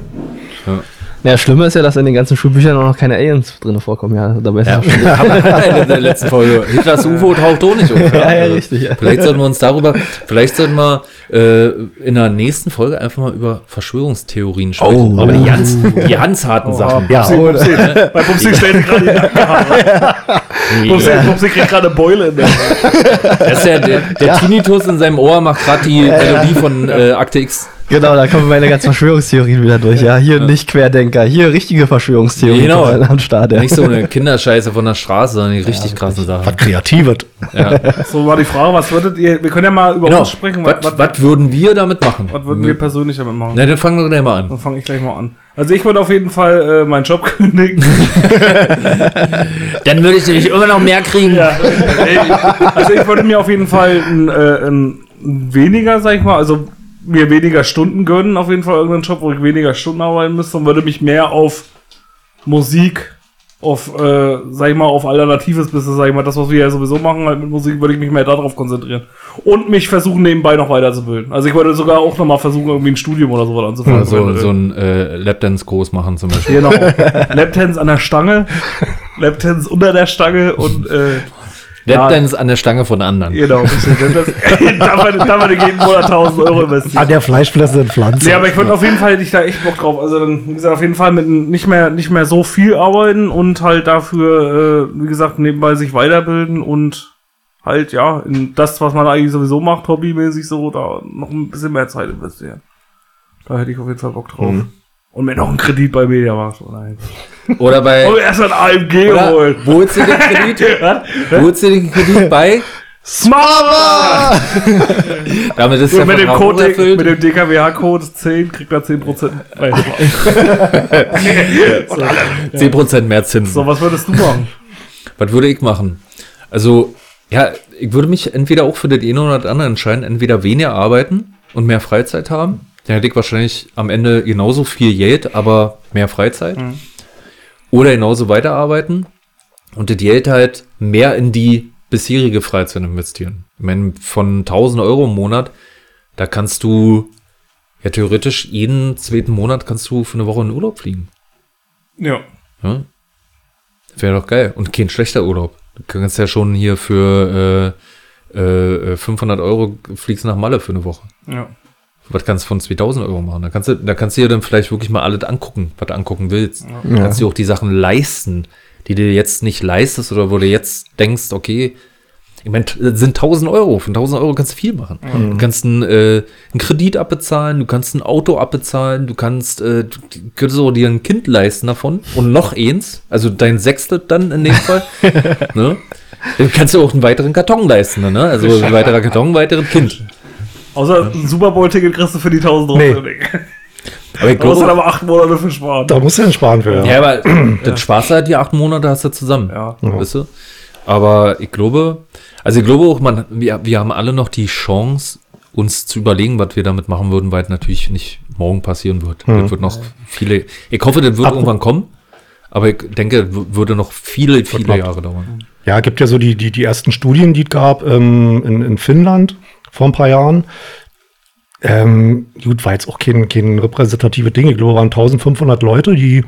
Ja. Ja, das Schlimme ist ja, dass in den ganzen Schulbüchern auch noch keine Aliens drin vorkommen, ja. Dabei ist Ja, ja. [LAUGHS] in der letzten Folge. [LAUGHS] Hitlers UFO taucht auch nicht auf. Ja, ja, Also, richtig, ja. Vielleicht sollten wir uns darüber, vielleicht sollten wir äh, in der nächsten Folge einfach mal über Verschwörungstheorien sprechen. Oh. Aber die ganz, die ganz harten Sachen. Ja, Pupsi, Pupsi. Bei Pupsi stellt gerade die Nackenhaare. [LAUGHS] Pupsi, Pupsi kriegt gerade eine Beule in der Das ist ja, der, der Tinnitus in seinem Ohr macht gerade die Melodie von äh, Akte X. Genau, da kommen meine ganzen [LAUGHS] Verschwörungstheorien wieder durch. Ja, hier nicht Querdenker, hier richtige Verschwörungstheorien Genau. am Start. Ja. Nicht so eine [LAUGHS] Kinderscheiße von der Straße, sondern die richtig krassen Sachen. was Kreatives. Ja. [LAUGHS] So war die Frage, was würdet ihr, wir können ja mal über Genau. uns sprechen, Was, was, was, was würden wir damit machen? was würden wir persönlich damit machen? Na, dann fangen wir gleich mal an. Dann fange ich gleich mal an. Also ich würde auf jeden Fall äh, meinen Job kündigen. Dann würde ich nämlich immer noch mehr kriegen. ja. Also ich würde mir auf jeden Fall ein, äh, ein weniger, sag ich mal, also mir weniger Stunden gönnen, auf jeden Fall irgendeinen Job, wo ich weniger Stunden arbeiten müsste und würde mich mehr auf Musik, auf, äh, sag ich mal, auf alternatives Business, sag ich mal, das, was wir ja sowieso machen, halt mit Musik, würde ich mich mehr darauf konzentrieren. Und mich versuchen, nebenbei noch weiterzubilden. Also ich würde sogar auch nochmal versuchen, irgendwie ein Studium oder sowas anzufangen. So, so ein äh, Lapdance groß machen zum Beispiel. Genau. Lapdance an der Stange, Lapdance unter der Stange und äh, Lapdance an der Stange von anderen. genau. [LAUGHS] Da ich jeden Monat 1000 Euro investieren. An der Fleischfressenden Pflanze. Nee, aber ich würde auf jeden Fall hätte ich da echt Bock drauf. Also dann, wie gesagt, auf jeden Fall mit nicht mehr, nicht mehr so viel arbeiten und halt dafür, äh, wie gesagt, nebenbei sich weiterbilden und halt, ja, in das, was man eigentlich sowieso macht, hobbymäßig so, da noch ein bisschen mehr Zeit investieren. Da hätte ich auf jeden Fall Bock drauf. Und mir noch einen Kredit bei Mediamarkt. Oh nein. Oder bei. Und erst ein AMG Oder, holen. wo holst du den Kredit? [LAUGHS] wo holst du den Kredit bei? Smart! [LAUGHS] Damit ist der mit dem Code, mit dem DKWH-Code 10 kriegt er 10%. Nein, 10% mehr Zinsen. [LAUGHS] so, was würdest du machen? Was würde ich machen? Also, ja, ich würde mich entweder auch für das eine oder das andere entscheiden. Entweder weniger arbeiten und mehr Freizeit haben. Dann hätte ich wahrscheinlich am Ende genauso viel Geld, aber mehr Freizeit. Oder genauso weiterarbeiten und das Geld halt mehr in die bisherige Freizeit investieren. Ich meine, von 1000 Euro im Monat, da kannst du ja theoretisch jeden zweiten Monat kannst du für eine Woche in Urlaub fliegen. Ja. Ja? Wäre doch geil. Und kein schlechter Urlaub. Du kannst ja schon hier für äh, äh, 500 Euro fliegst nach Malle für eine Woche. Ja. Was kannst du von 2000 Euro machen? Da kannst du, da kannst du dir dann vielleicht wirklich mal alles angucken, was du angucken willst. Ja. Kannst dir auch die Sachen leisten, die du jetzt nicht leistest oder wo du jetzt denkst, okay, ich meine, das sind 1000 Euro. Von 1000 Euro kannst du viel machen. Du kannst einen, äh, einen Kredit abbezahlen, du kannst ein Auto abbezahlen, du kannst, äh, du könntest auch dir ein Kind leisten davon und noch eins, also dein Sechstel dann in dem Fall. [LAUGHS] ne? Dann kannst du auch einen weiteren Karton leisten, ne? Also ein weiterer Karton, ein weiteres Kind. Außer ein Super Bowl-Ticket kriegst du für die 1000 Euro Nee. Aber ich Da musst du dann glaube, aber acht Monate für sparen. Da musst du ja sparen für. ja, aber [CLEARS THROAT] das Spaß halt, die acht Monate hast du zusammen. Ja. Weißt du? Aber ich glaube, also ich glaube auch, man, wir, wir haben alle noch die Chance, uns zu überlegen, was wir damit machen würden, weil es natürlich nicht morgen passieren wird. Das wird noch viele, ich hoffe, das wird Apro- irgendwann kommen, aber ich denke, würde noch viele, viele Jahre dauern. Ja, gibt ja so die, die, die ersten Studien, die es gab ähm, in, in Finnland vor ein paar Jahren. Ähm, gut, war jetzt auch kein, kein repräsentative Ding. Ich glaube, waren 1500 Leute, die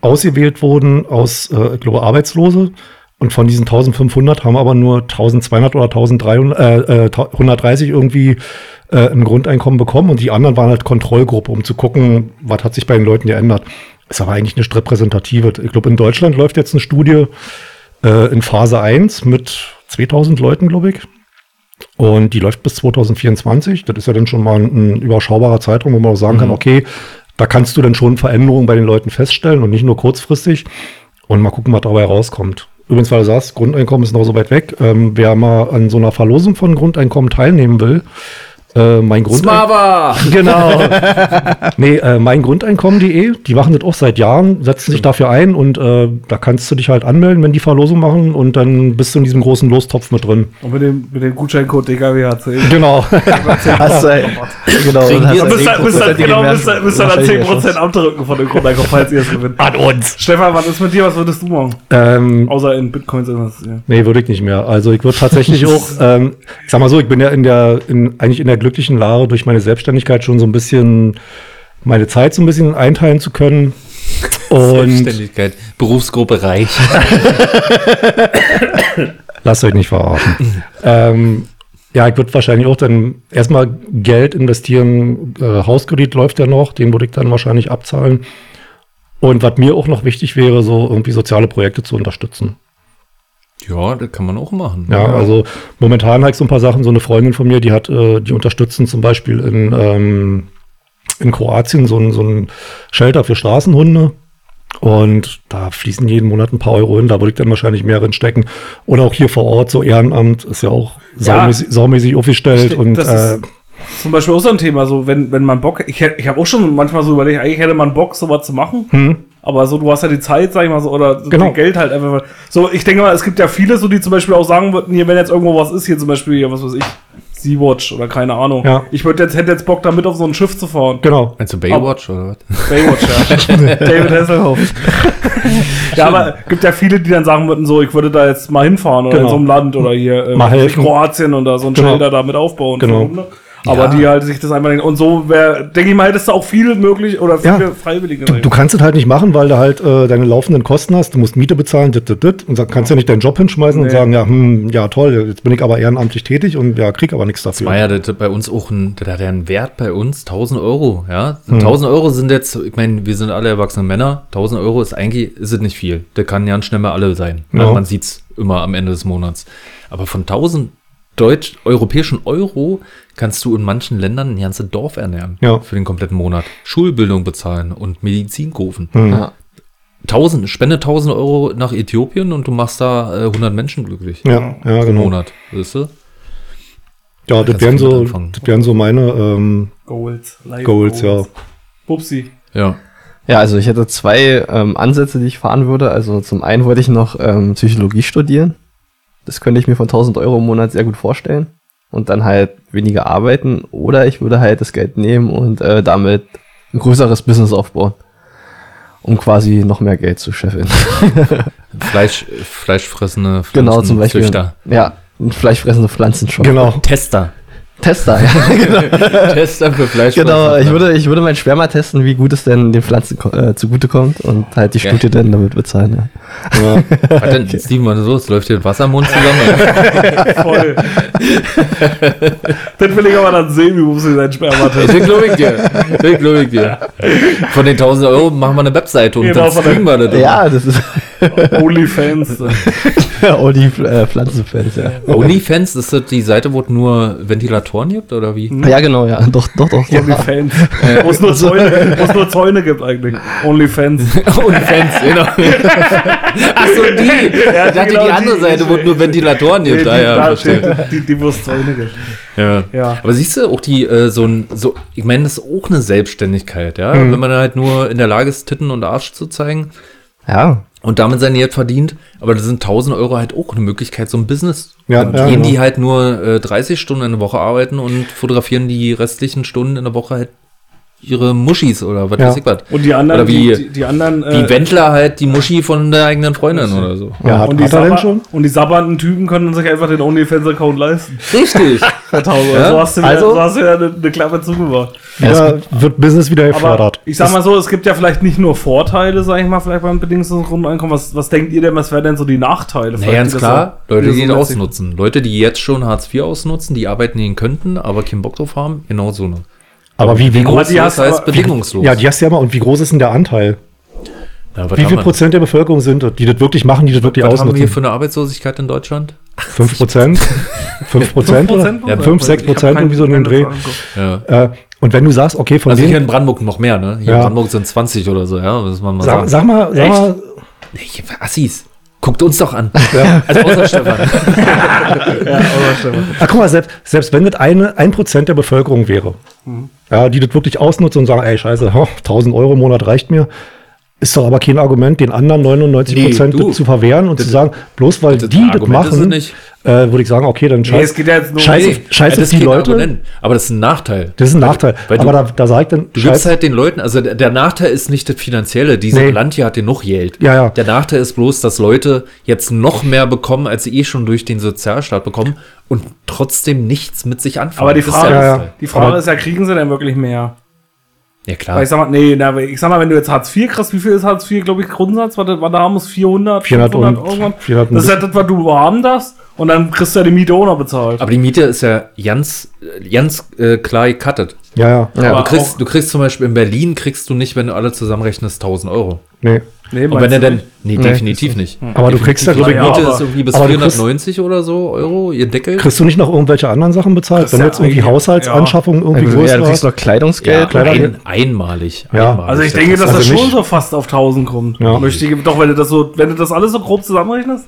ausgewählt wurden aus, äh, ich glaube, Arbeitslose. Und von diesen 1500 haben aber nur 1200 oder 1300, äh, äh, 130 irgendwie äh, ein Grundeinkommen bekommen. Und die anderen waren halt Kontrollgruppe, um zu gucken, was hat sich bei den Leuten geändert. Ist aber eigentlich nicht repräsentative. Ich glaube, in Deutschland läuft jetzt eine Studie, äh, in Phase 1 mit 2000 Leuten, glaube ich. Und die läuft bis 2024. Das ist ja dann schon mal ein, ein überschaubarer Zeitraum, wo man auch sagen kann, okay, da kannst du dann schon Veränderungen bei den Leuten feststellen und nicht nur kurzfristig. Und mal gucken, was dabei rauskommt. Übrigens, weil du sagst, Grundeinkommen ist noch so weit weg. Ähm, wer mal an so einer Verlosung von Grundeinkommen teilnehmen will, äh, mein Grundeinkommen. Smava! [LAUGHS] Genau. nee, äh, meingrundeinkommen.de, die machen das auch seit Jahren, setzen sich dafür ein und äh, da kannst du dich halt anmelden, wenn die Verlosung machen und dann bist du in diesem großen Lostopf mit drin. Und mit dem, mit dem Gutscheincode DKWH10. Genau. [LAUGHS] Hast du, genau, wir- du Bist dann, bist dann, 10% genau, bist dann, bist dann dann wahrscheinlich 10% abdrücken von dem Grundeinkommen, falls ihr es gewinnt. An uns. Stefan, was ist mit dir? Was würdest du machen? Ähm, Außer in Bitcoins investieren. nee, würde ich nicht mehr. Also ich würde tatsächlich [LAUGHS] auch, ähm, ich sag mal so, ich bin ja in der, in, eigentlich in der glücklichen Lage, durch meine Selbstständigkeit schon so ein bisschen meine Zeit so ein bisschen einteilen zu können. Und Selbstständigkeit, Berufsgruppe reich. [COUGHS] Lasst euch nicht verarschen. ähm, ja, ich würde wahrscheinlich auch dann erstmal Geld investieren. Äh, Hauskredit läuft ja noch, den würde ich dann wahrscheinlich abzahlen. Und was mir auch noch wichtig wäre, so irgendwie soziale Projekte zu unterstützen. Ja, das kann man auch machen. Ja, also momentan habe ich so ein paar Sachen. So eine Freundin von mir, die hat, äh, die unterstützen zum Beispiel in, ähm, in Kroatien so ein, so ein Shelter für Straßenhunde. Und da fließen jeden Monat ein paar Euro hin. Da würde ich dann wahrscheinlich mehr drin stecken. Oder auch hier vor Ort, so Ehrenamt ist ja auch Ja. saumäßig, saumäßig aufgestellt. Ste- und äh, zum Beispiel auch so ein Thema, so wenn, wenn man Bock, ich, ich habe auch schon manchmal so überlegt, eigentlich hätte man Bock, sowas zu machen, aber so, du hast ja die Zeit, sag ich mal so, oder so Genau. viel Geld halt einfach. So, ich denke mal, es gibt ja viele, so die zum Beispiel auch sagen würden, hier, wenn jetzt irgendwo was ist, hier zum Beispiel, hier, was weiß ich, Sea-Watch oder keine Ahnung. Ja. Ich würde jetzt, hätte jetzt Bock, damit auf so ein Schiff zu fahren. genau. Meinst du Baywatch oder was? Baywatch, ja. [LAUGHS] David Hasselhoff. [LAUGHS] ja, aber gibt ja viele, die dann sagen würden, so, ich würde da jetzt mal hinfahren oder in Genau. so einem Land oder hier äh, Mal helfen. Kroatien oder so ein Genau. Shelter da mit aufbauen. Genau. für Hunde. Aber Ja. die halt sich das einfach nicht. Und so wäre, denke ich mal, hättest du auch viel möglich oder viele Ja. Freiwillige. Du, du kannst es halt nicht machen, weil du halt äh, deine laufenden Kosten hast. Du musst Miete bezahlen, dit, dit, dit, und dann kannst ja nicht deinen Job hinschmeißen und Nee. sagen, ja, hm, ja toll, jetzt bin ich aber ehrenamtlich tätig und ja, krieg aber nichts dafür. War ja das bei uns auch ein, das hat ja einen Wert bei uns, 1000 Euro, ja. 1000 Euro sind jetzt, ich meine, wir sind alle erwachsene Männer, 1000 Euro ist eigentlich, ist es nicht viel. Das kann ganz schnell mal alle sein. Ja. Ja. Man sieht's immer am Ende des Monats. Aber von 1000 deutsch, europäischen Euro kannst du in manchen Ländern ein ganzes Dorf ernähren. Ja. Für den kompletten Monat. Schulbildung bezahlen und Medizin kaufen. Hm. Ja. 1000, spende 1000 Euro nach Äthiopien und du machst da äh, 100 Menschen glücklich. Ja, ja, Im genau. Monat, weißt du? Ja, das kannst wären so, anfangen. das wären so meine ähm, Goals. Live Goals, ja. Pupsi. Ja. Ja, also ich hätte zwei ähm, Ansätze, die ich fahren würde. Also zum einen wollte ich noch ähm, Psychologie studieren. Das könnte ich mir von 1000 Euro im Monat sehr gut vorstellen. Und dann halt weniger arbeiten. Oder ich würde halt das Geld nehmen und äh, damit ein größeres Business aufbauen. Um quasi noch mehr Geld zu scheffeln. [LAUGHS] Fleisch, fleischfressende genau, zum Beispiel. Züchter. Ja, ein fleischfressende Pflanzenshop. Genau. Tester. Tester, ja. [LAUGHS] [LAUGHS] Tester für Fleisch. genau, ich würde, ich würde mein Sperma testen, wie gut es denn den Pflanzen äh, zugutekommt und halt die Ja. Studie dann damit bezahlen. Ja. Ja. [LAUGHS] Was denn, Steven, was ist los? Läuft hier ein Wasser im Mund zusammen? Voll. das will ich aber dann sehen, wie Pupsi sein Sperma testet. Das glaube ich dir. Das glaube ich dir. Von den 1000 Euro machen wir eine Webseite und Genau, dann streamen wir das. ja, das ist. [LAUGHS] Onlyfans. die äh, Pflanzenfans, ja. OnlyFans, ist das die Seite, wo es nur Ventilatoren gibt oder wie? Ja, genau, ja. Doch, doch, doch. doch. Onlyfans. Wo es nur, Zäune- wo es nur Zäune gibt eigentlich. Onlyfans. [LAUGHS] OnlyFans, genau. Achso, die. Ja, ich dachte, genau die andere die- Seite, wo es nur Ventilatoren gibt. die, Ah, ja, da steht, die, die, wo es Zäune gibt. Ja. Ja. Aber siehst du, auch die, äh, so ein, so, ich meine, das ist auch eine Selbstständigkeit, ja. Mhm. Wenn man halt nur in der Lage ist, Titten und Arsch zu zeigen Ja. Und damit sein Geld verdient, aber das sind 1000 Euro halt auch eine Möglichkeit, so ein Business. Ja, ja, gehen genau. die halt nur äh, 30 Stunden in der Woche arbeiten und fotografieren die restlichen Stunden in der Woche halt ihre Muschis oder was Ja. weiß ich was. Und die anderen, Oder wie- die, die, die anderen, Wie äh, Wendler halt die Muschi von der eigenen Freundin oder so. Ja, hat, und, die er sabber- schon? und die sabbernden Typen können sich einfach den Onlyfans-Account leisten. Richtig. Ja? So hast du, Also- also, so hast du ja eine, eine Klappe zugemacht. Wieder, wird Business wieder gefördert. ich sag mal so, es gibt ja vielleicht nicht nur Vorteile, sag ich mal, vielleicht beim bedingungslosen Grundeinkommen. Was, was denkt ihr denn, was wären denn so die Nachteile? Na, ganz klar, so- Leute, die ihn so ausnutzen. Leute, die jetzt schon Hartz IV ausnutzen, die arbeiten gehen könnten, aber keinen Bock drauf haben, genau so eine. Aber wie, wie groß, die hast heißt aber- bedingungslos. ja, die hast du ja mal, und wie groß ist denn der Anteil? Ja, was Wie viel Prozent der Bevölkerung sind das, die das wirklich machen, die das wirklich Was haben wir hier ausnutzen? für eine Arbeitslosigkeit in Deutschland? Fünf Prozent? [LAUGHS] Fünf Prozent? oder? 5%? Ja, fünf, sechs Ich hab Prozent, kein- irgendwie so in dem Dreh. Ja. Äh, und wenn du sagst, okay, von Also hier in denen, Brandenburg noch mehr, ne? Hier Ja. in Brandenburg sind 20 oder so, ja, muss man mal sag, sagen. sag mal, sag Echt? mal, Nee, Assis, guckt uns doch an. [LAUGHS] Also außer Stefan. Ah, guck mal, selbst, selbst wenn das eine, ein Prozent der Bevölkerung wäre, Mhm. ja, die das wirklich ausnutzen und sagen, ey, scheiße, ho, 1000 Euro im Monat reicht mir, ist doch aber kein Argument, den anderen 99 Prozent Nee, du. das zu verwehren und zu sagen, bloß weil das die das Argument ist machen, nicht. äh, würde ich sagen, okay, dann Nee, scheiß, es geht ja jetzt nur scheiß, um- auf, scheiß das auf ist die Leute. Argument, aber das ist ein Nachteil. Das ist ein Nachteil. weil du- aber da, da sage ich dann, Du gibst halt den Leuten, also der, der Nachteil ist nicht das Finanzielle. Dieses Nee. Land hier hat genug Geld. Ja, ja. Der Nachteil ist bloß, dass Leute jetzt noch mehr bekommen, als sie eh schon durch den Sozialstaat bekommen und trotzdem nichts mit sich anfangen. Aber die Das ist Frage, der Ja, ist, Nachteil. die Frage Aber- ist ja, kriegen sie denn wirklich mehr? Ja, Weil klar. ich sag mal, nee, na, ich sag mal, wenn du jetzt Hartz IV kriegst, wie viel ist Hartz IV, glaube ich, Grundsatz? Warte, war da haben es 400, 400 und- irgendwann? 400 Das ist ja das, was du haben darfst und dann kriegst du ja die Miete auch noch bezahlt. Aber die Miete ist ja ganz, ganz äh, klar gecuttet. Ja, ja, Ja. Aber Du kriegst, du kriegst zum Beispiel in Berlin, kriegst du nicht, wenn du alle zusammenrechnest, 1000 Euro. nee. nee, Und wenn er denn, nicht? nee, definitiv nicht. Aber du kriegst ja, Die glaube ich, Ja, Miete aber- ist irgendwie bis aber du kriegst- 490 oder so Euro, ihr Deckel. kriegst du nicht noch irgendwelche anderen Sachen bezahlt? Kriegst Wenn du ja jetzt irgendwie Haushaltsanschaffungen irgendwie Also, ja, größer du kriegst noch Kleidungsgeld. Kleider- Ein, einmalig. Ja. einmalig. Also ich denke, dass Also das schon nicht- so fast auf 1000 kommt. Ja. Möchte ich, doch, wenn du das so, wenn du das alles so grob zusammenrechnest?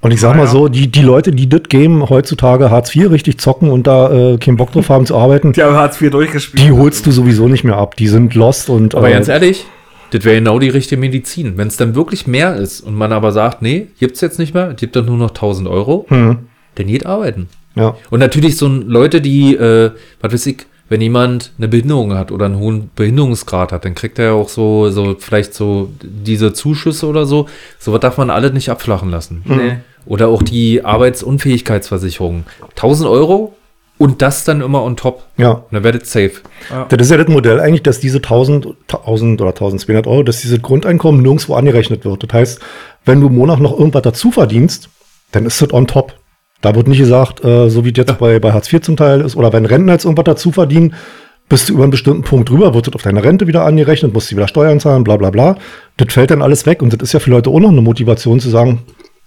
Und ich sag mal so, die, die Leute, die das Game heutzutage Hartz IV richtig zocken und da äh, keinen Bock drauf haben zu arbeiten, [LAUGHS] Die haben Hartz IV durchgespielt. die holst du sowieso nicht mehr ab. Die sind lost und Aber äh, ganz ehrlich, das wäre genau die richtige Medizin. Wenn es dann wirklich mehr ist und man aber sagt, nee, gibt's jetzt nicht mehr, gibt dann nur noch 1000 Euro, hm, dann geht arbeiten. ja. Und natürlich so Leute, die, äh, was weiß ich, wenn jemand eine Behinderung hat oder einen hohen Behinderungsgrad hat, dann kriegt er ja auch so, so vielleicht so diese Zuschüsse oder so. Sowas darf man alle nicht abflachen lassen. Nee. Oder auch die Arbeitsunfähigkeitsversicherung. 1000 Euro und das dann immer on top. ja. Und dann werdet safe. Das ist ja das Modell eigentlich, dass diese 1000, 1000 oder 1200 Euro, dass dieses Grundeinkommen nirgendwo angerechnet wird. Das heißt, wenn du im Monat noch irgendwas dazu verdienst, dann ist das on top. Da wird nicht gesagt, äh, so wie das jetzt bei, bei Hartz IV zum Teil ist, oder wenn Rentner jetzt irgendwas dazu verdienen, bist du über einen bestimmten Punkt drüber, wird das auf deine Rente wieder angerechnet, musst du wieder Steuern zahlen, bla bla bla. Das fällt dann alles weg und das ist ja für Leute auch noch eine Motivation zu sagen,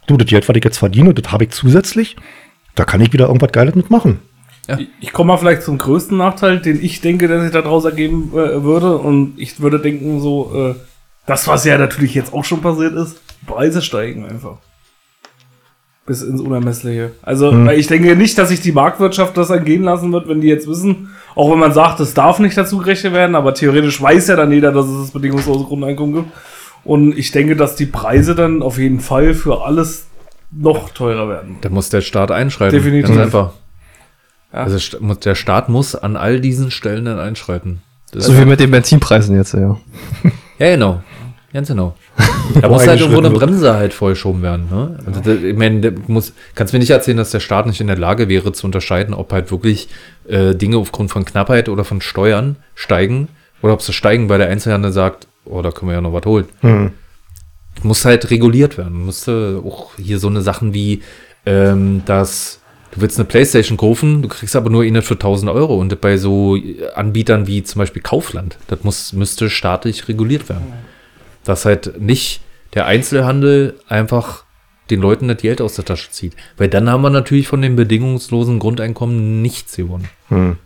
du, das Geld, was ich jetzt verdiene, das habe ich zusätzlich, da kann ich wieder irgendwas Geiles mitmachen. Ich, ich komme mal vielleicht zum größten Nachteil, den ich denke, der sich daraus ergeben äh, würde. Und ich würde denken, so, äh, das, was ja natürlich jetzt auch schon passiert ist, Preise steigen einfach. Bis ins Unermessliche. Also, weil ich denke nicht, dass sich die Marktwirtschaft das angehen lassen wird, wenn die jetzt wissen, auch wenn man sagt, es darf nicht dazu gerechnet werden, aber theoretisch weiß ja dann jeder, dass es das bedingungslose Grundeinkommen gibt. Und ich denke, dass die Preise dann auf jeden Fall für alles noch teurer werden. Da muss der Staat einschreiten. Definitiv. Ganz einfach. Ja. Also der Staat muss an all diesen Stellen dann einschreiten. Das So wie mit den Benzinpreisen jetzt, ja. Ja, genau. Ganz genau. [LAUGHS] Da muss halt irgendwo eine Bremse halt vorgeschoben werden. Ne? Also, da- ich meine, muss, kannst mir nicht erzählen, dass der Staat nicht in der Lage wäre zu unterscheiden, ob halt wirklich äh, Dinge aufgrund von Knappheit oder von Steuern steigen oder ob sie steigen, weil der Einzelhandel sagt, oh, da können wir ja noch was holen. Hm. Muss halt reguliert werden. Musste auch hier so eine Sachen wie, ähm, dass du willst eine Playstation kaufen, du kriegst aber nur eine für 1000 Euro und bei so Anbietern wie zum Beispiel Kaufland, das muss, müsste staatlich reguliert werden. Dass halt nicht der Einzelhandel einfach den Leuten das Geld aus der Tasche zieht. Weil dann haben wir natürlich von dem bedingungslosen Grundeinkommen nichts gewonnen. Hm.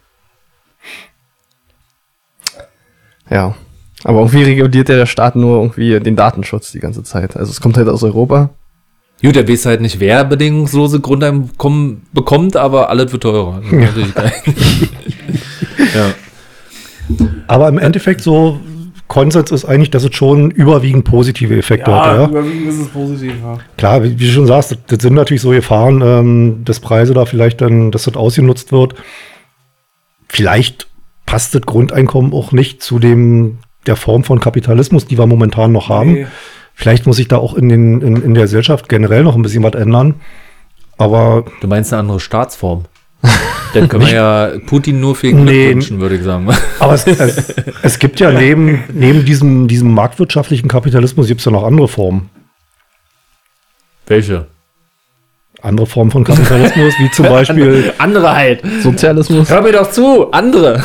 Ja. Aber irgendwie reguliert ja der Staat nur irgendwie den Datenschutz die ganze Zeit. Also es kommt halt aus Europa. Gut, der weiß halt nicht, wer bedingungslose Grundeinkommen bekommt, aber alles wird teurer. Geil. [LAUGHS] ja. Aber im Endeffekt so, Konsens ist eigentlich, dass es schon überwiegend positive Effekte hat. Ja, Ja? überwiegend ist es positiv. Ja. Klar, wie, wie du schon sagst, das, das sind natürlich so Gefahren, ähm, dass Preise da vielleicht dann, dass das ausgenutzt wird. Vielleicht passt das Grundeinkommen auch nicht zu dem der Form von Kapitalismus, die wir momentan noch haben. Nee. Vielleicht muss sich da auch in, den, in, in der Gesellschaft generell noch ein bisschen was ändern. Aber Du meinst eine andere Staatsform? [LAUGHS] Dann können wir ja Putin nur viel Glück Nee. wünschen, würde ich sagen. [LAUGHS] Aber es, es, es gibt ja neben, neben diesem, diesem marktwirtschaftlichen Kapitalismus gibt es ja noch andere Formen. Welche? Andere Formen von Kapitalismus, wie zum [LAUGHS] Beispiel Andere halt. Sozialismus. Hör mir doch zu, andere.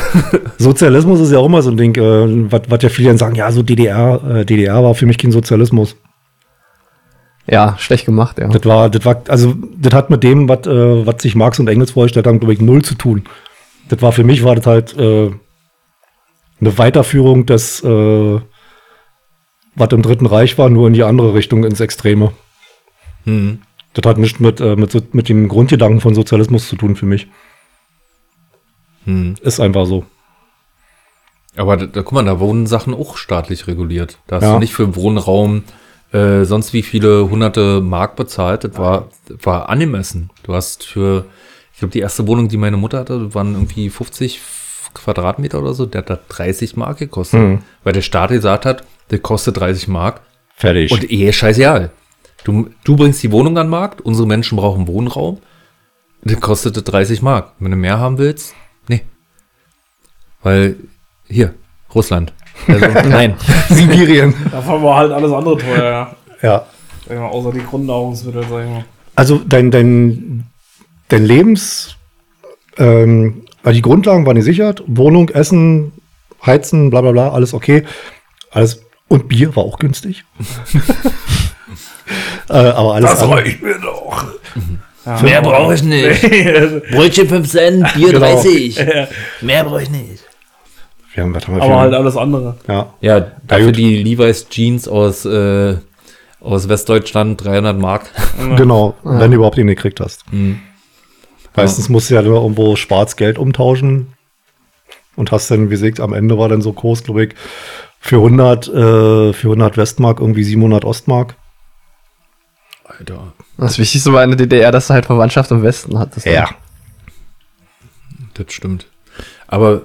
Sozialismus ist ja auch immer so ein Ding, äh, was ja viele dann sagen, ja, so DDR, äh, DDR war für mich kein Sozialismus. Ja, schlecht gemacht, ja. Das war, das war, also das hat mit dem, was äh, was sich Marx und Engels vorgestellt haben, glaube ich, null zu tun. Das war für mich, war das halt äh, eine Weiterführung des, äh, was im Dritten Reich war, nur in die andere Richtung, ins Extreme. Hm. Das hat nichts mit, äh, mit, mit dem Grundgedanken von Sozialismus zu tun für mich. Hm. Ist einfach so. Aber da, da, guck mal, da wurden Sachen auch staatlich reguliert. Da hast Ja. du nicht für Wohnraum äh, sonst wie viele hunderte Mark bezahlt. Das war, war angemessen. Du hast für, ich glaube, die erste Wohnung, die meine Mutter hatte, waren irgendwie 50 Quadratmeter oder so, der hat da 30 Mark gekostet. Mhm. Weil der Staat gesagt hat, der kostet 30 Mark. Fertig. Und eh, scheißegal. Du, du bringst die Wohnung an den Markt, unsere Menschen brauchen Wohnraum. Das kostet 30 Mark. Wenn du mehr haben willst, nee. Weil, hier, Russland. Also, [LAUGHS] nein. [LAUGHS] Sibirien. Davon war halt alles andere teuer, ja. ja. Sag ich mal, außer die Grundnahrungsmittel, sag ich mal. Also dein, dein, dein Lebens, ähm, also die Grundlagen waren gesichert, Wohnung, Essen, Heizen, bla bla bla, alles okay. Alles, und Bier war auch günstig. [LAUGHS] äh, aber alles andere- reicht mir doch. Ja. Mehr brauche ich nicht. Brötchen 5 Cent, Bier Genau. 30. Mehr brauche ich nicht. Wir haben, was haben wir Aber halt alles andere. ja. Ja, dafür gut. die Levi's Jeans aus, äh, aus Westdeutschland, 300 Mark. [LAUGHS] Genau, wenn du überhaupt den gekriegt hast. Mhm. Meistens musst du ja nur irgendwo Schwarzgeld umtauschen und hast dann, wie gesagt, am Ende war dann so Kurs, glaube ich, für 100, äh, für 100 Westmark irgendwie 700 Ostmark. Alter. Das Wichtigste war in der DDR, dass du halt Verwandtschaft im Westen hattest. ne? Das stimmt. Aber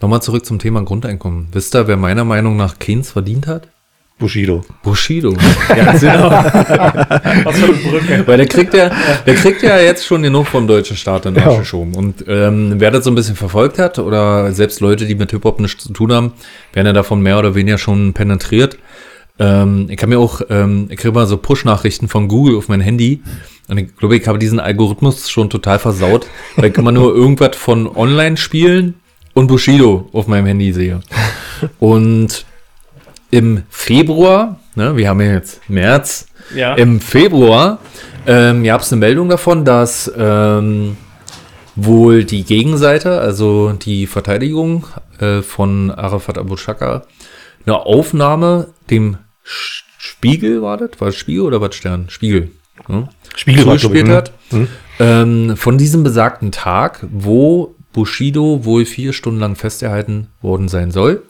nochmal zurück zum Thema Grundeinkommen. Wisst ihr, wer meiner Meinung nach Keynes verdient hat? Bushido. Bushido. [LAUGHS] Ja, genau. [LAUGHS] Was für eine Brücke. Weil der kriegt ja, der kriegt ja jetzt schon genug vom deutschen Staat in Ja. geschoben. Und ähm, wer das so ein bisschen verfolgt hat, oder selbst Leute, die mit Hip-Hop nichts zu tun haben, werden ja davon mehr oder weniger schon penetriert. Ähm, ich kann mir auch, ähm, ich kriege mal so Push-Nachrichten von Google auf mein Handy. Und ich glaube, ich habe diesen Algorithmus schon total versaut, weil ich immer nur irgendwas von Online-Spielen und Bushido auf meinem Handy sehe. Und im Februar, ne, wir haben ja jetzt März, Ja. im Februar ähm, gab es eine Meldung davon, dass ähm, wohl die Gegenseite, also die Verteidigung äh, von Arafat Abu Shaka, eine Aufnahme dem Sch- Spiegel war das? War das Spiegel oder was Stern? Spiegel. Ne? Spiegel war, zugespielt glaub hat. ne? Ähm, von diesem besagten Tag, wo Bushido wohl vier Stunden lang festgehalten worden sein soll,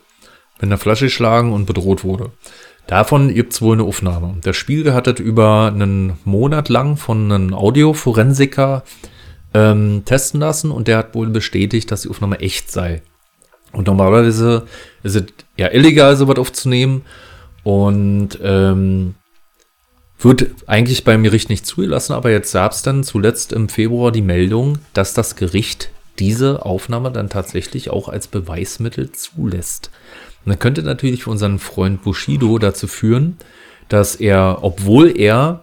mit einer Flasche geschlagen und bedroht wurde. Davon gibt's wohl eine Aufnahme. Der Spiegel hat das über einen Monat lang von einem Audioforensiker ähm, testen lassen und der hat wohl bestätigt, dass die Aufnahme echt sei. Und normalerweise ist es ja illegal, sowas aufzunehmen und ähm, wird eigentlich beim Gericht nicht zugelassen, aber jetzt gab es dann zuletzt im Februar die Meldung, dass das Gericht diese Aufnahme dann tatsächlich auch als Beweismittel zulässt. Und das könnte natürlich für unseren Freund Bushido dazu führen, dass er, obwohl er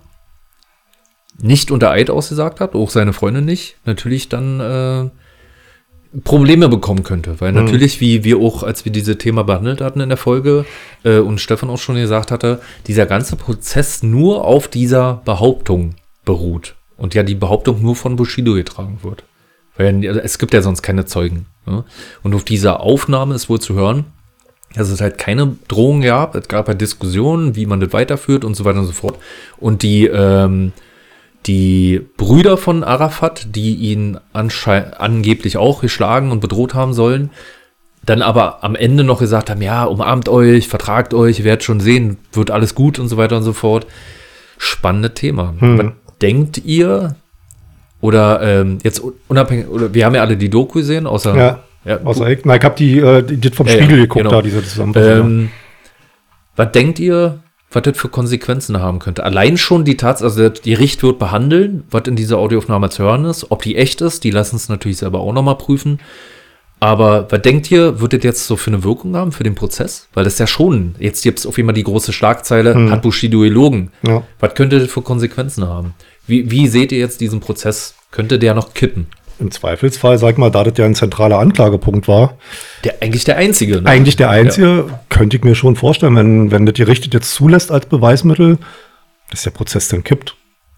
nicht unter Eid ausgesagt hat, auch seine Freundin nicht, natürlich dann äh, Probleme bekommen könnte. Weil Mhm. natürlich, wie wir auch, als wir diese Thema behandelt hatten in der Folge äh, und Stefan auch schon gesagt hatte, dieser ganze Prozess nur auf dieser Behauptung beruht. Und ja die Behauptung nur von Bushido getragen wird. Weil ja- es gibt ja sonst keine Zeugen. Ja? Und auf dieser Aufnahme ist wohl zu hören, dass es halt keine Drohung gab. Es gab halt Diskussionen, wie man das weiterführt und so weiter und so fort. Und die, ähm, die Brüder von Arafat, die ihn angeblich auch geschlagen und bedroht haben sollen, dann aber am Ende noch gesagt haben, ja, umarmt euch, vertragt euch, ihr werdet schon sehen, wird alles gut und so weiter und so fort. Spannendes Thema. Hm. Was denkt ihr, oder ähm, jetzt unabhängig, oder wir haben ja alle die Doku gesehen, außer, Ja. ja, Außer ich, na, ich habe die, äh, die, die vom Ja, ja, Spiegel geguckt, genau. da, diese Zusammenfassung. Ähm, was denkt ihr, was das für Konsequenzen haben könnte? Allein schon die Tatsache, also die Gericht wird behandeln, was in dieser Audioaufnahme zu hören ist, ob die echt ist, die lassen es natürlich selber auch nochmal prüfen. Aber was denkt ihr, wird das jetzt so für eine Wirkung haben für den Prozess? Weil das ist ja schon, jetzt gibt es auf jeden Fall die große Schlagzeile, hat Bushido gelogen. Ja. Was könnte das für Konsequenzen haben? Wie, wie seht ihr jetzt diesen Prozess? Könnte der noch kippen? Im Zweifelsfall, sag mal, da das ja ein zentraler Anklagepunkt war, Der, eigentlich der einzige. Ne? eigentlich der einzige, könnte ich mir schon vorstellen, wenn, wenn das Gericht jetzt zulässt als Beweismittel, dass der Prozess dann kippt.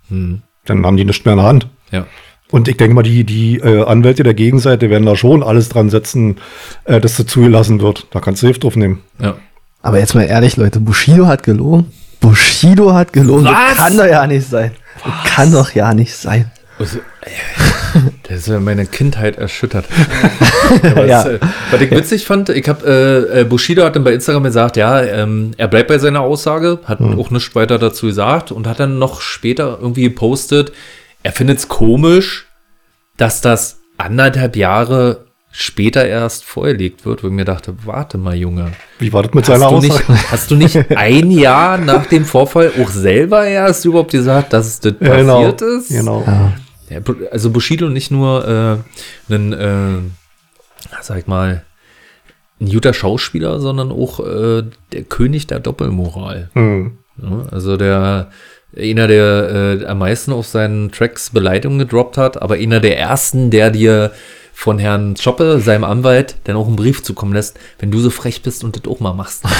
Hm. Dann haben die nichts mehr in der Hand. Ja. Und ich denke mal, die, die äh, Anwälte der Gegenseite werden da schon alles dran setzen, äh, dass das zugelassen wird. Da kannst du Hilfe drauf nehmen. ja. Aber jetzt mal ehrlich, Leute, Bushido hat gelogen. Bushido hat gelogen. Was? Das kann doch ja nicht sein. Das kann doch ja nicht sein. Also, das ist ja meine Kindheit erschüttert. [LAUGHS] Ja. es, was ich witzig fand, ich habe äh, äh, Bushido hat dann bei Instagram gesagt, ja, ähm, er bleibt bei seiner Aussage, hat auch nichts weiter dazu gesagt und hat dann noch später irgendwie gepostet, er findet es komisch, dass das anderthalb Jahre später erst vorgelegt wird, wo ich mir dachte, warte mal, Junge. Wie war das mit Hast seiner du, Aussage? nicht, [LAUGHS] hast du nicht ein Jahr nach dem Vorfall auch selber erst überhaupt gesagt, dass es das Ja, genau. passiert ist? Genau. Ja, also Bushido nicht nur äh, ein, äh, sag ich mal, ein guter Schauspieler, sondern auch äh, der König der Doppelmoral. Hm. Ja, also der einer, der äh, am meisten auf seinen Tracks Beleidigungen gedroppt hat, aber einer der ersten, der dir von Herrn Choppe, seinem Anwalt, dann auch einen Brief zukommen lässt, wenn du so frech bist und das auch mal machst. [LAUGHS]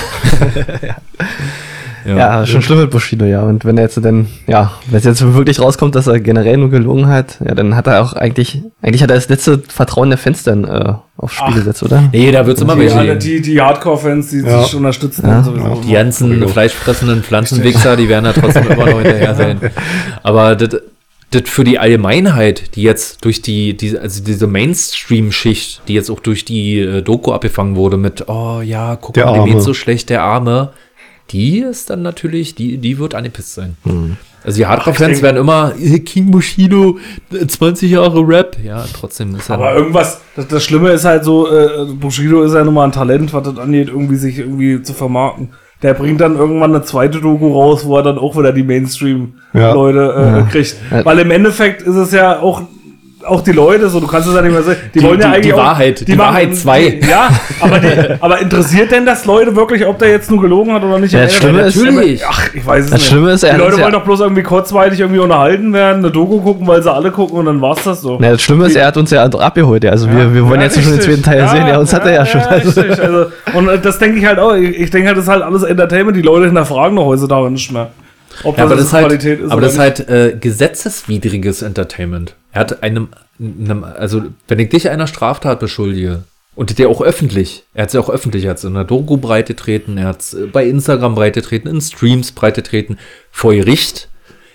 Ja, schon schlimm mit Bushido, ja. Und wenn er jetzt dann, ja, wenn es jetzt wirklich rauskommt, dass er generell nur gelogen hat, ja, dann hat er auch eigentlich, eigentlich hat er das letzte Vertrauen der Fans dann äh, aufs Spiel Ach. gesetzt, oder? Nee, da wird's immer Die, welche geben. die, die Hardcore-Fans, die Ja. sich unterstützen, Ja. sowieso. Die ganzen fleischfressenden Pflanzenwichser, die werden da trotzdem immer noch hinterher sein. [LAUGHS] Aber das, das für die Allgemeinheit, die jetzt durch die, die also diese Mainstream-Schicht, die jetzt auch durch die äh, Doku abgefangen wurde mit, oh ja, guck Der mal, dem Arme. geht's so schlecht, der Arme, die ist dann natürlich, die, die wird angepisst sein. Also die Hardcore-Fans werden immer, King Bushido, äh, 20 Jahre Rap. Ja, trotzdem ist er. Aber irgendwas, das, das Schlimme ist halt so, äh, Bushido ist ja nun mal ein Talent, was das angeht, irgendwie sich irgendwie zu vermarkten. Der bringt dann irgendwann eine zweite Doku raus, wo er dann auch wieder die Mainstream-Leute äh, kriegt. Weil im Endeffekt ist es ja auch, auch die Leute, so du kannst es ja nicht mehr sagen, die, Die- wollen ja die- eigentlich die auch, Wahrheit, die machen- Wahrheit zwei. Die, ja, aber, die, [LAUGHS] aber interessiert denn das Leute wirklich, ob der jetzt nur gelogen hat oder nicht? Ja, das Schlimme ist- natürlich. Ach, ich weiß es Das nicht. Schlimme ist, die Leute uns ja- wollen doch bloß irgendwie kurzweilig irgendwie unterhalten werden, eine Doku gucken, weil sie alle gucken und dann war's das so. Na, das Schlimme ist, er hat uns ja abgeholt, ja. Also wir, wir wollen Ja, jetzt schon den richtig. zweiten Teil sehen, ja, uns hat er ja schon. Also, richtig. [LAUGHS] Also, und äh, das denke ich halt auch. Ich, ich denke halt, das ist halt alles Entertainment. Die Leute hinterfragen doch heutzutage nicht mehr. Ob Ja, aber das, ist halt, Qualität ist aber das ist halt äh, gesetzeswidriges Entertainment. Er hat einem, einem, also wenn ich dich einer Straftat beschuldige und der auch öffentlich, er hat es ja auch öffentlich, er hat es in der Doku breite treten, er hat es bei Instagram breite treten, in Streams breite treten, vor Gericht.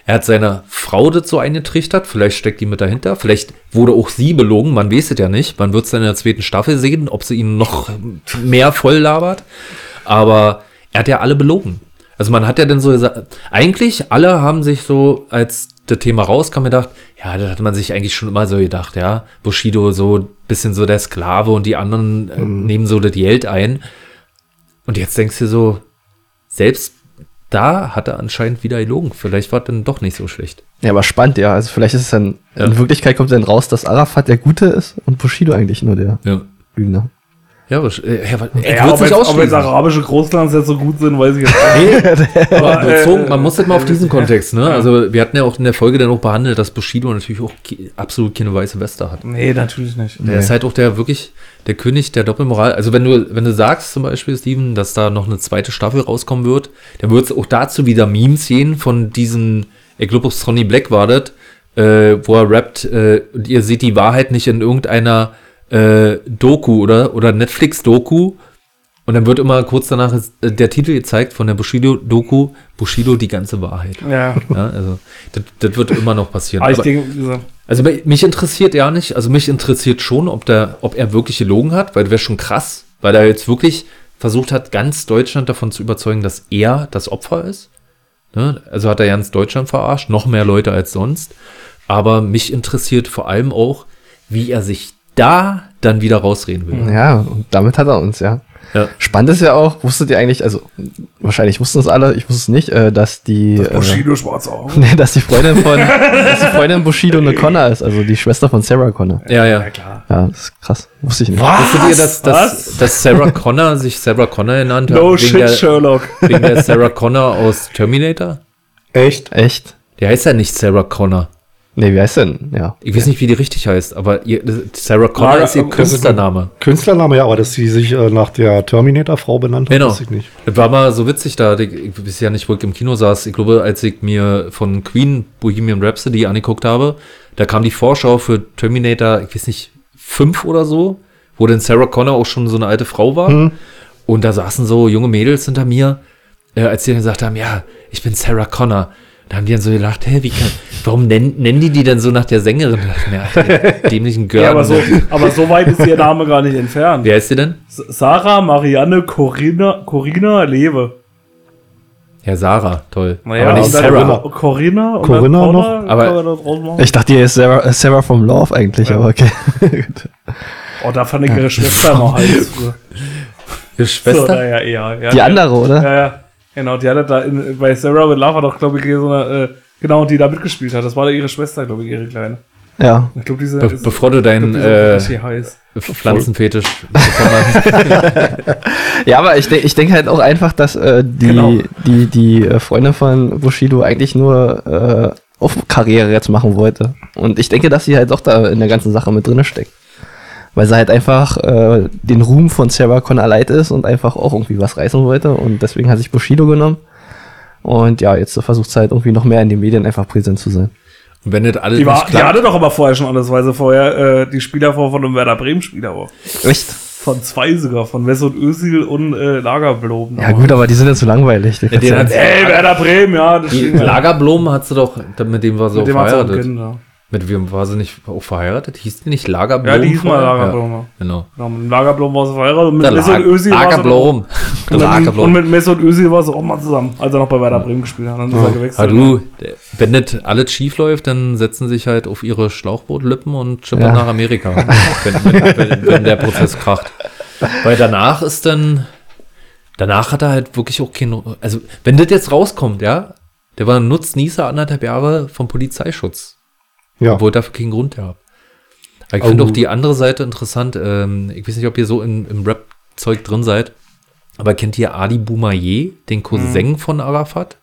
Er hat seiner Frau dazu eingetrichtert, vielleicht steckt die mit dahinter, vielleicht wurde auch sie belogen, man weiß es ja nicht, man wird es dann in der zweiten Staffel sehen, ob sie ihn noch mehr voll labert. Aber er hat ja alle belogen. Also man hat ja dann so gesagt, eigentlich alle haben sich so, als das Thema rauskam, gedacht, ja, das hat man sich eigentlich schon immer so gedacht, ja. Bushido so bisschen so der Sklave und die anderen äh, nehmen so das Geld ein. Und jetzt denkst du so, selbst da hat er anscheinend wieder gelogen. Vielleicht war es dann doch nicht so schlecht. ja, aber spannend, ja. Also vielleicht ist es dann, Ja. in Wirklichkeit kommt dann raus, dass Arafat der Gute ist und Bushido eigentlich nur der Ja. Lügner. Ja, aber, äh, ja, aber er Ja, ob, sich jetzt, ob jetzt arabische Großlands jetzt so gut sind, weiß ich jetzt nicht. Aber [LAUGHS] Aber, äh, bezogen, man muss das mal auf diesen Kontext, ne? Also wir hatten ja auch in der Folge dann auch behandelt, dass Bushido natürlich auch absolut keine weiße Weste hat. Nee, natürlich nicht. Der ist halt auch der wirklich der König der Doppelmoral. Also wenn du, wenn du sagst zum Beispiel, Steven, dass da noch eine zweite Staffel rauskommen wird, dann wird es auch dazu wieder Memes gehen von diesen, ich glaube, Sonny Black war das, äh, wo er rappt, äh, und ihr seht die Wahrheit nicht in irgendeiner äh, Doku oder, oder Netflix-Doku. Und dann wird immer kurz danach äh, der Titel gezeigt von der Bushido-Doku, Bushido die ganze Wahrheit. Ja. Ja, also das, das wird immer noch passieren. Aber Aber- also mich interessiert ja nicht, also mich interessiert schon, ob, der, ob er wirklich gelogen hat, weil das wäre schon krass, weil er jetzt wirklich versucht hat, ganz Deutschland davon zu überzeugen, dass er das Opfer ist. Ne? Also hat er ganz Deutschland verarscht, noch mehr Leute als sonst. Aber mich interessiert vor allem auch, wie er sich da dann wieder rausreden will. Ja, und damit hat er uns, ja. Ja. Spannend ist ja auch, wusstet ihr eigentlich, also wahrscheinlich wussten es alle, ich wusste es nicht, äh, dass die äh, Bushido schwarze Augen. [LAUGHS] nee, dass die Freundin von [LAUGHS] dass die Freundin Bushido eine Connor ist, also die Schwester von Sarah Connor. Ja, ja. klar. Ja, das ist krass. Wusste ich nicht. Wusstet ihr, dass, dass, Was? dass Sarah Connor sich Sarah Connor genannt hat? No wegen, shit, der, Sherlock. wegen der [LAUGHS] Sarah Connor aus Terminator? Echt? Echt? Der heißt ja nicht Sarah Connor. Nee, wie heißt denn? Ja. Ich weiß nicht, wie die richtig heißt, aber ihr, Sarah Connor Lara- ist ihr ist Künstlername. Künstlername, ja, aber dass sie sich äh, nach der Terminator-Frau benannt hat, Genau. weiß ich nicht. Das war mal so witzig da. Ich, ich weiß ja nicht, wo ich im Kino saß. Ich glaube, als ich mir von Queen Bohemian Rhapsody angeguckt habe, da kam die Vorschau für Terminator, ich weiß nicht, fünf oder so, wo dann Sarah Connor auch schon so eine alte Frau war. Und da saßen so junge Mädels hinter mir, äh, als die dann gesagt haben, ja, ich bin Sarah Connor. Da haben die dann so gedacht, hä, wie kann, warum nennen, nennen die die denn so nach der Sängerin? Alter, dämlichen Girl. Ja, aber so, aber so weit ist ihr Name gar nicht entfernt. Wie heißt die denn? S- Sarah, Marianne, Corinna, Corinna, Lewe. Ja, Sarah, toll. Naja, aber nicht und dann Sarah. Corinna und Corinna dann noch? Aber-. Ich dachte, die ist Sarah, äh, Sarah from Love eigentlich, Ja. aber okay. [LAUGHS] Oh, da fand ich ihre Schwester immer [LAUGHS] heiß. Ihre So, Schwester? naja, eher. Ja, Die andere, oder? Ja, ja. Genau, die hatte da in, bei Sarah with Love war doch, glaube ich, so eine, äh, genau, die da mitgespielt hat. Das war da ihre Schwester, glaube ich, ihre Kleine. Ja. Ich glaube, diese Be ist- bevor du glaub, deinen äh. Pflanzenfetisch. [LAUGHS] Ja, aber ich, denk- ich denke halt auch einfach, dass äh, die, Genau. die, die äh, Freundin von Bushido eigentlich nur äh, auf Karriere jetzt machen wollte. Und ich denke, dass sie halt auch da in der ganzen Sache mit drinne steckt. Weil sie halt einfach äh, den Ruhm von Sarah Connor leid ist und einfach auch irgendwie was reißen wollte. Und deswegen hat sich Bushido genommen. Und ja, jetzt versucht sie halt irgendwie noch mehr in den Medien einfach präsent zu sein. Und wenn das alles Die, war, nicht die hatte doch aber vorher schon alles, weil sie vorher äh, die Spieler vor von einem Werder Bremen Spieler war. Echt? Von zwei sogar, von Mesut Özil und äh, Lagerbloben. Ja gut, aber die sind ja zu langweilig. Die Ja, den hat- Ey, Werder Bremen, ja. Das die hat sie doch, mit dem war sie Mit auch dem hat sie auch ein verheiratet. Kind, ja. Mit wem war sie nicht auch verheiratet? Hieß die nicht Lagerblumen? Ja, die hieß mal? Lagerbloben. Ja. Ja, genau. Genau, mit dem Lagerbloben war sie verheiratet und mit Mesut Özil war sie Lagerblumen. [LAUGHS] Der Und mit, Mesut Özil war sie auch mal zusammen, als er noch bei Werder Bremen gespielt hat. Dann ist er Ah, gewechselt. du, der- wenn nicht alles schief läuft, dann setzen sich halt auf ihre Schlauchbootlippen und schippern Ja. nach Amerika, wenn, [LAUGHS] wenn, wenn, wenn der Prozess kracht. Weil danach ist dann, danach hat er halt wirklich auch kein, also wenn das jetzt rauskommt, ja, der war ein Nutznießer anderthalb Jahre vom Polizeischutz. Ja. Obwohl dafür keinen Grund gehabt. Aber ich Oh. finde auch die andere Seite interessant. Ähm, ich weiß nicht, ob ihr so in, im Rap-Zeug drin seid. Aber kennt ihr Ali Boumaier, den Cousin Mhm. von Arafat?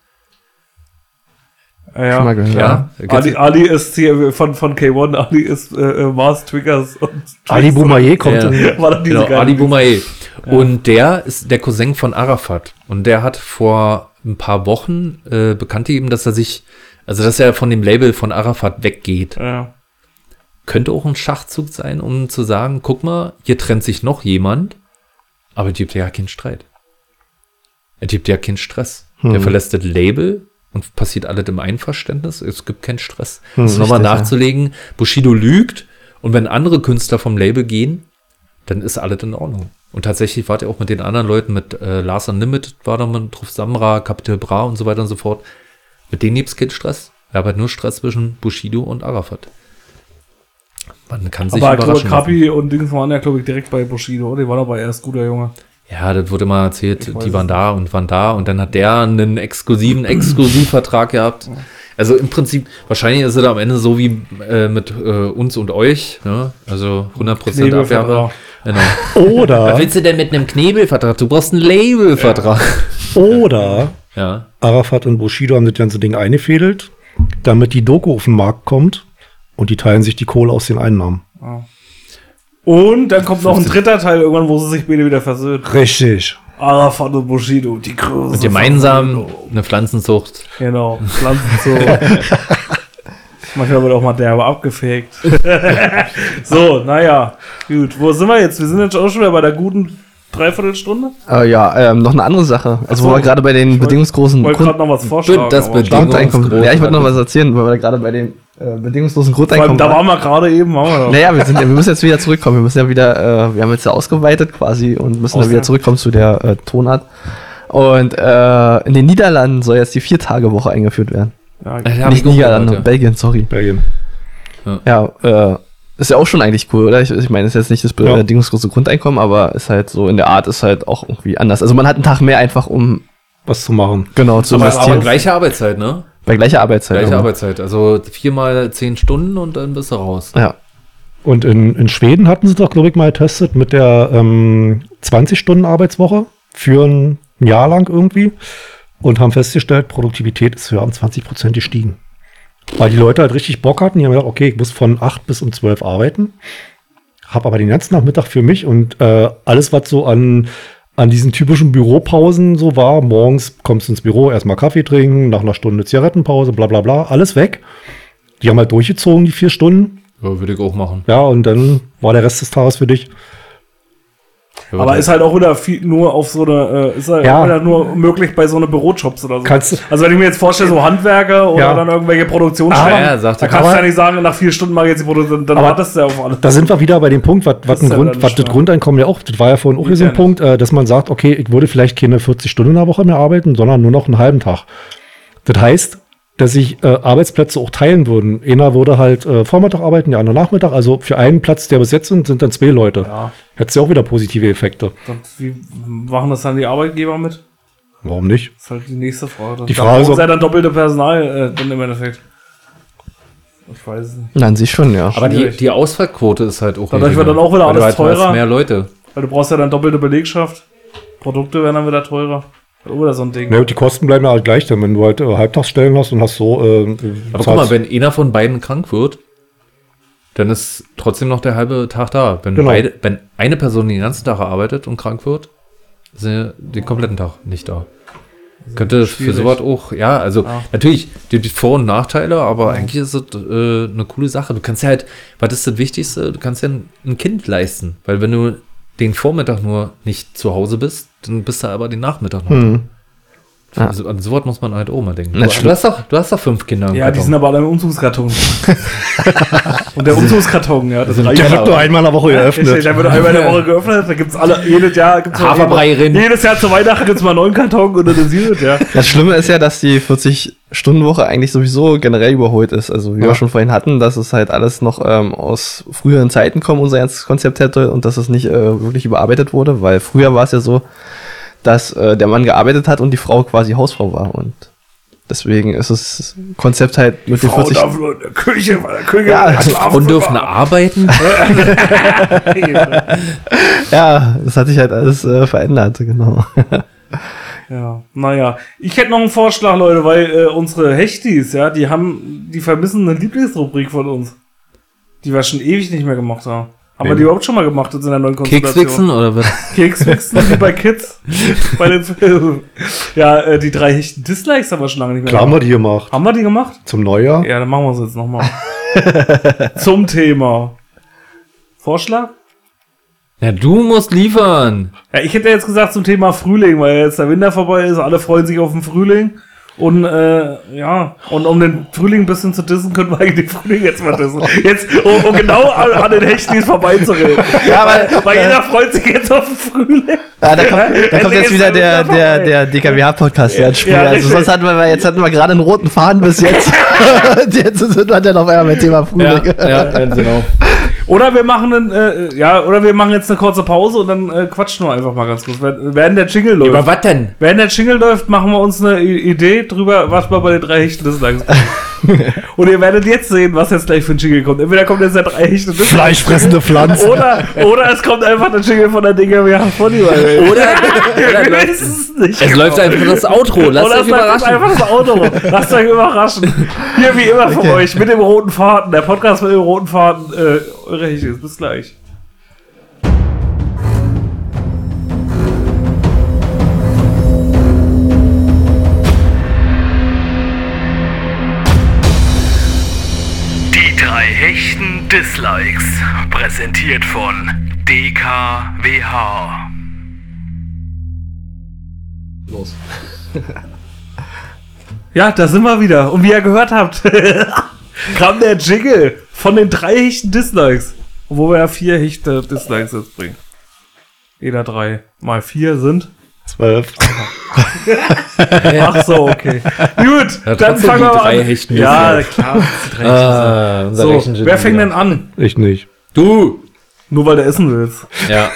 ja, gehört. Ja. Ja. Ali, Ali ist hier von, von K1, Ali ist äh, äh, Mars Triggers und Ali Boumaier kommt Ja. in, [LAUGHS] War doch diese Genau, Ali. Boumaier. Und der ist der Cousin von Arafat. Und der hat vor ein paar Wochen äh, bekannte ihm, dass er sich, also dass er von dem Label von Arafat weggeht. Ja. Könnte auch ein Schachzug sein, um zu sagen, guck mal, hier trennt sich noch jemand, aber es gibt ja keinen Streit. Es gibt ja keinen Stress. Der verlässt das Label und passiert alles im Einverständnis. Es gibt keinen Stress. Hm, Nochmal richtig, ja. nachzulegen, Bushido lügt und wenn andere Künstler vom Label gehen, dann ist alles in Ordnung. Und tatsächlich war der auch mit den anderen Leuten, mit äh, Lars Unlimited war da mit drauf, Samra, Capital Bra und so weiter und so fort. Mit denen gibt's keinen Stress. Er hat halt nur Stress zwischen Bushido und Arafat. Man kann sich Aber ich glaube, überraschen. Kapi und Dings waren ja, glaube ich, direkt bei Bushido. Die waren aber erst guter Junge. Ja, das wurde mal erzählt, die waren es da und waren da und dann hat der einen exklusiven Exklusivvertrag gehabt. Also im Prinzip, wahrscheinlich ist es am Ende so wie äh, mit äh, uns und euch, ne? Also 100% Knebelvertrag. Abwerbe. Genau. Oder, Was willst du denn mit einem Knebelvertrag? Du brauchst einen Labelvertrag. oder Ja. Arafat und Bushido haben das ganze Ding eingefädelt, damit die Doku auf den Markt kommt und die teilen sich die Kohle aus den Einnahmen. Und dann kommt noch ein dritter Teil irgendwann, wo sie sich beide wieder versöhnen. Richtig. Arafat und Bushido, die große Und gemeinsam eine Pflanzenzucht. Genau, Pflanzenzucht. [LAUGHS] Manchmal wird auch mal derbe abgefegt. [LAUGHS] so, naja, gut. Wo sind wir jetzt? Wir sind jetzt auch schon wieder bei der guten Dreiviertelstunde. Äh, ja, ähm, noch eine andere Sache. Also, so. wo wir gerade bei den Ich bedingungslosen wollte gerade noch was vorschlagen. das aber- Bedingung- Grundeinkommen. Ja, ich wollte noch was erzählen, weil wir da gerade bei dem äh, bedingungslosen Grundeinkommen da waren wir gerade eben, waren wir doch. Naja, wir, sind, ja- wir müssen jetzt wieder zurückkommen. Wir müssen ja wieder, äh, wir haben jetzt ja ausgeweitet quasi und müssen Aus dann wieder der- zurückkommen zu der äh, Tonart. Und äh, in den Niederlanden soll jetzt die Vier-Tage-Woche eingeführt werden. Ja, Nicht ich Niederlande, ja. Belgien, sorry. Belgien. Ja, äh, ist ja auch schon eigentlich cool, oder? Ich, ich meine, ist jetzt nicht das Ja. bedingungslose Grundeinkommen, aber ist halt so in der Art ist halt auch irgendwie anders. Also man hat einen Tag mehr einfach, um Was zu machen. genau zu Aber, aber investieren. gleiche Arbeitszeit, ne? bei gleicher Arbeitszeit. Gleiche aber. Arbeitszeit. Also viermal zehn Stunden und dann bist du raus. Ja. Und in, in Schweden hatten sie doch, glaube ich, mal getestet mit der ähm, 20-Stunden-Arbeitswoche für ein Jahr lang irgendwie und haben festgestellt, Produktivität ist höher um 20 Prozent gestiegen. Weil die Leute halt richtig Bock hatten. Die haben gesagt, okay, ich muss von 8 bis um 12 arbeiten, habe aber den ganzen Nachmittag für mich und äh, alles, was so an, an diesen typischen Büropausen so war, morgens kommst du ins Büro, erstmal Kaffee trinken, nach einer Stunde Zigarettenpause, bla bla bla, alles weg. Die haben halt durchgezogen, die vier Stunden. Ja, würde ich auch machen. Ja, und dann war der Rest des Tages für dich. Ja, Aber ist halt auch wieder viel, nur auf so eine, äh, ist halt Ja. auch wieder nur möglich bei so eine Bürojobs oder so. Kannst also wenn ich mir jetzt vorstelle, so Handwerker oder Ja. dann irgendwelche Produktionsstellen, Aber- Ja, sagt da kannst du Aber- ja nicht sagen, nach vier Stunden mache ich jetzt die Produktion, dann Aber- wartest du ja auf alles. Da sind wir wieder bei dem Punkt, was, was, ja Grund, was das. Grundeinkommen ja auch, das war ja vorhin auch hier so ein Punkt, äh, dass man sagt, okay, ich würde vielleicht keine 40 Stunden in der Woche mehr arbeiten, sondern nur noch einen halben Tag. Das heißt, dass sich äh, Arbeitsplätze auch teilen würden. Einer würde halt äh, Vormittag arbeiten, der andere Nachmittag. Also für einen Platz, der besetzt sind, sind dann zwei Leute. Ja, Hättest du auch wieder positive Effekte. und wie machen das dann die Arbeitgeber mit? Warum nicht? Das ist halt die nächste Frage. Die Frage ist, ob- sie ja dann doppelte Personal äh, dann im Endeffekt. Ich weiß es nicht. Na, an sich schon, ja. Aber die, die Ausfallquote ist halt auch Dadurch wird dann auch wieder alles halt teurer. mehr Leute. Weil du brauchst ja dann doppelte Belegschaft. Produkte werden dann wieder teurer. Oder so ein Ding. Und die Kosten bleiben ja halt gleich, denn wenn du halt äh, Halbtagsstellen hast und hast so. Äh, Aber guck mal, wenn einer von beiden krank wird, dann ist trotzdem noch der halbe Tag da. Wenn, Genau. beide, wenn eine Person den ganzen Tag arbeitet und krank wird, ist er den kompletten Tag nicht da. Könnte für schwierig. sowas auch, ja, also Ja. natürlich, die, die Vor- und Nachteile, aber eigentlich ist es äh, eine coole Sache. Du kannst ja halt, was ist das Wichtigste? Du kannst ja ein, ein Kind leisten, weil wenn du den Vormittag nur nicht zu Hause bist, dann bist du aber den Nachmittag noch. Hm. Ja. Also, an sowas muss man halt auch mal denken. Na, Du, hast doch, du hast doch fünf Kinder. im Ja, die sind aber alle im Umzugskarton. [LAUGHS] Und der Umzugskarton, ja, das der wird nur einmal in der Woche geöffnet. Der wird einmal in der Woche geöffnet, da gibt's alle, jedes Jahr gibt's Haferbrei rein. Jedes Jahr zu Weihnachten gibt's mal einen neuen Karton und dann ist gut, ja. Das Schlimme ist ja, dass die 40-Stunden-Woche eigentlich sowieso generell überholt ist. Also wie Ja. wir schon vorhin hatten, dass es halt alles noch ähm, aus früheren Zeiten kommt, unser ganzes Konzept hätte und dass es nicht äh, wirklich überarbeitet wurde, weil früher war es ja so, dass äh, der Mann gearbeitet hat und die Frau quasi Hausfrau war und deswegen ist das Konzept halt mit den Frau 40 darf nur in der Küche, weil der Küche Ja, Und dürfen war. arbeiten? [LAUGHS] Ja, das hat sich halt alles äh, verändert, genau. [LAUGHS] Ja, naja. Ich hätte noch einen Vorschlag, Leute, weil äh, unsere Hechtis, ja, die haben, die vermissen eine Lieblingsrubrik von uns. Die wir schon ewig nicht mehr gemacht haben. Haben wir die überhaupt schon mal gemacht jetzt in der neuen Konstellation? Kekswichsen oder was? [LAUGHS] Kekswichsen, wie bei Kids. [LAUGHS] bei den Filmen. Ja, äh, die drei Hechten Dislikes haben wir schon lange nicht mehr Klar haben wir gemacht. die gemacht. Haben wir die gemacht? Zum Neujahr. Ja, dann machen wir es jetzt nochmal. [LAUGHS] Zum Thema. Vorschlag? Ja, du musst liefern. Ja, ich hätte jetzt gesagt zum Thema Frühling, weil jetzt der Winter vorbei ist, alle freuen sich auf den Frühling. Und äh, ja, und um den Frühling ein bisschen zu dissen, können wir eigentlich den Frühling jetzt mal dissen. Jetzt, um, um genau an, an den Hechtis vorbeizureden. Ja, weil, Weil jeder freut sich jetzt auf den Frühling. Ja, da kommt, da kommt jetzt wieder der der, der, der DKWH-Podcast ja, ins Spiel. Ja, also sonst hatten wir, jetzt hatten wir gerade einen roten Faden bis jetzt. [LAUGHS] [LAUGHS] jetzt sind wir dann auf einmal mit Thema Frühling. ja, ganz genau. Oder wir machen einen, äh, ja, oder wir machen jetzt eine kurze Pause und dann äh, quatschen wir einfach mal ganz kurz. Während der Jingle läuft. Über was denn? Während der Jingle läuft, machen wir uns eine Idee drüber, was wir bei den drei Hechten des Tages [LAUGHS] [LAUGHS] Und ihr werdet jetzt sehen, was jetzt gleich für ein Jingle kommt. Entweder kommt jetzt der Dislikes Fleischfressende Pflanzen. oder, oder es kommt einfach der Jingle von der Dinger wie Funny. Oder, Oder, [LAUGHS] wir es nicht. es läuft einfach das Outro. Lasst Oder euch es läuft überraschen. einfach das Auto. Lasst euch überraschen. Hier wie immer von euch mit dem roten Faden. Der Podcast mit dem roten Faden. Äh, eure Hechte. Bis gleich. Drei Hechten Dislikes. Präsentiert von DKWH. Los. [LAUGHS] Ja, da sind wir wieder. Und wie ihr gehört habt, [LAUGHS] kam der Jingle von den drei Hechten Dislikes. Wo wir ja vier Hechte Dislikes jetzt bringen. Jeder drei mal vier sind. Zwölf. Ach so, okay. [LAUGHS] Gut, Ja, dann fangen wir drei an. Hechten ja, klar. drei Ah, so, wer fängt denn an? Ich nicht. Du! Nur weil du essen willst. Ja.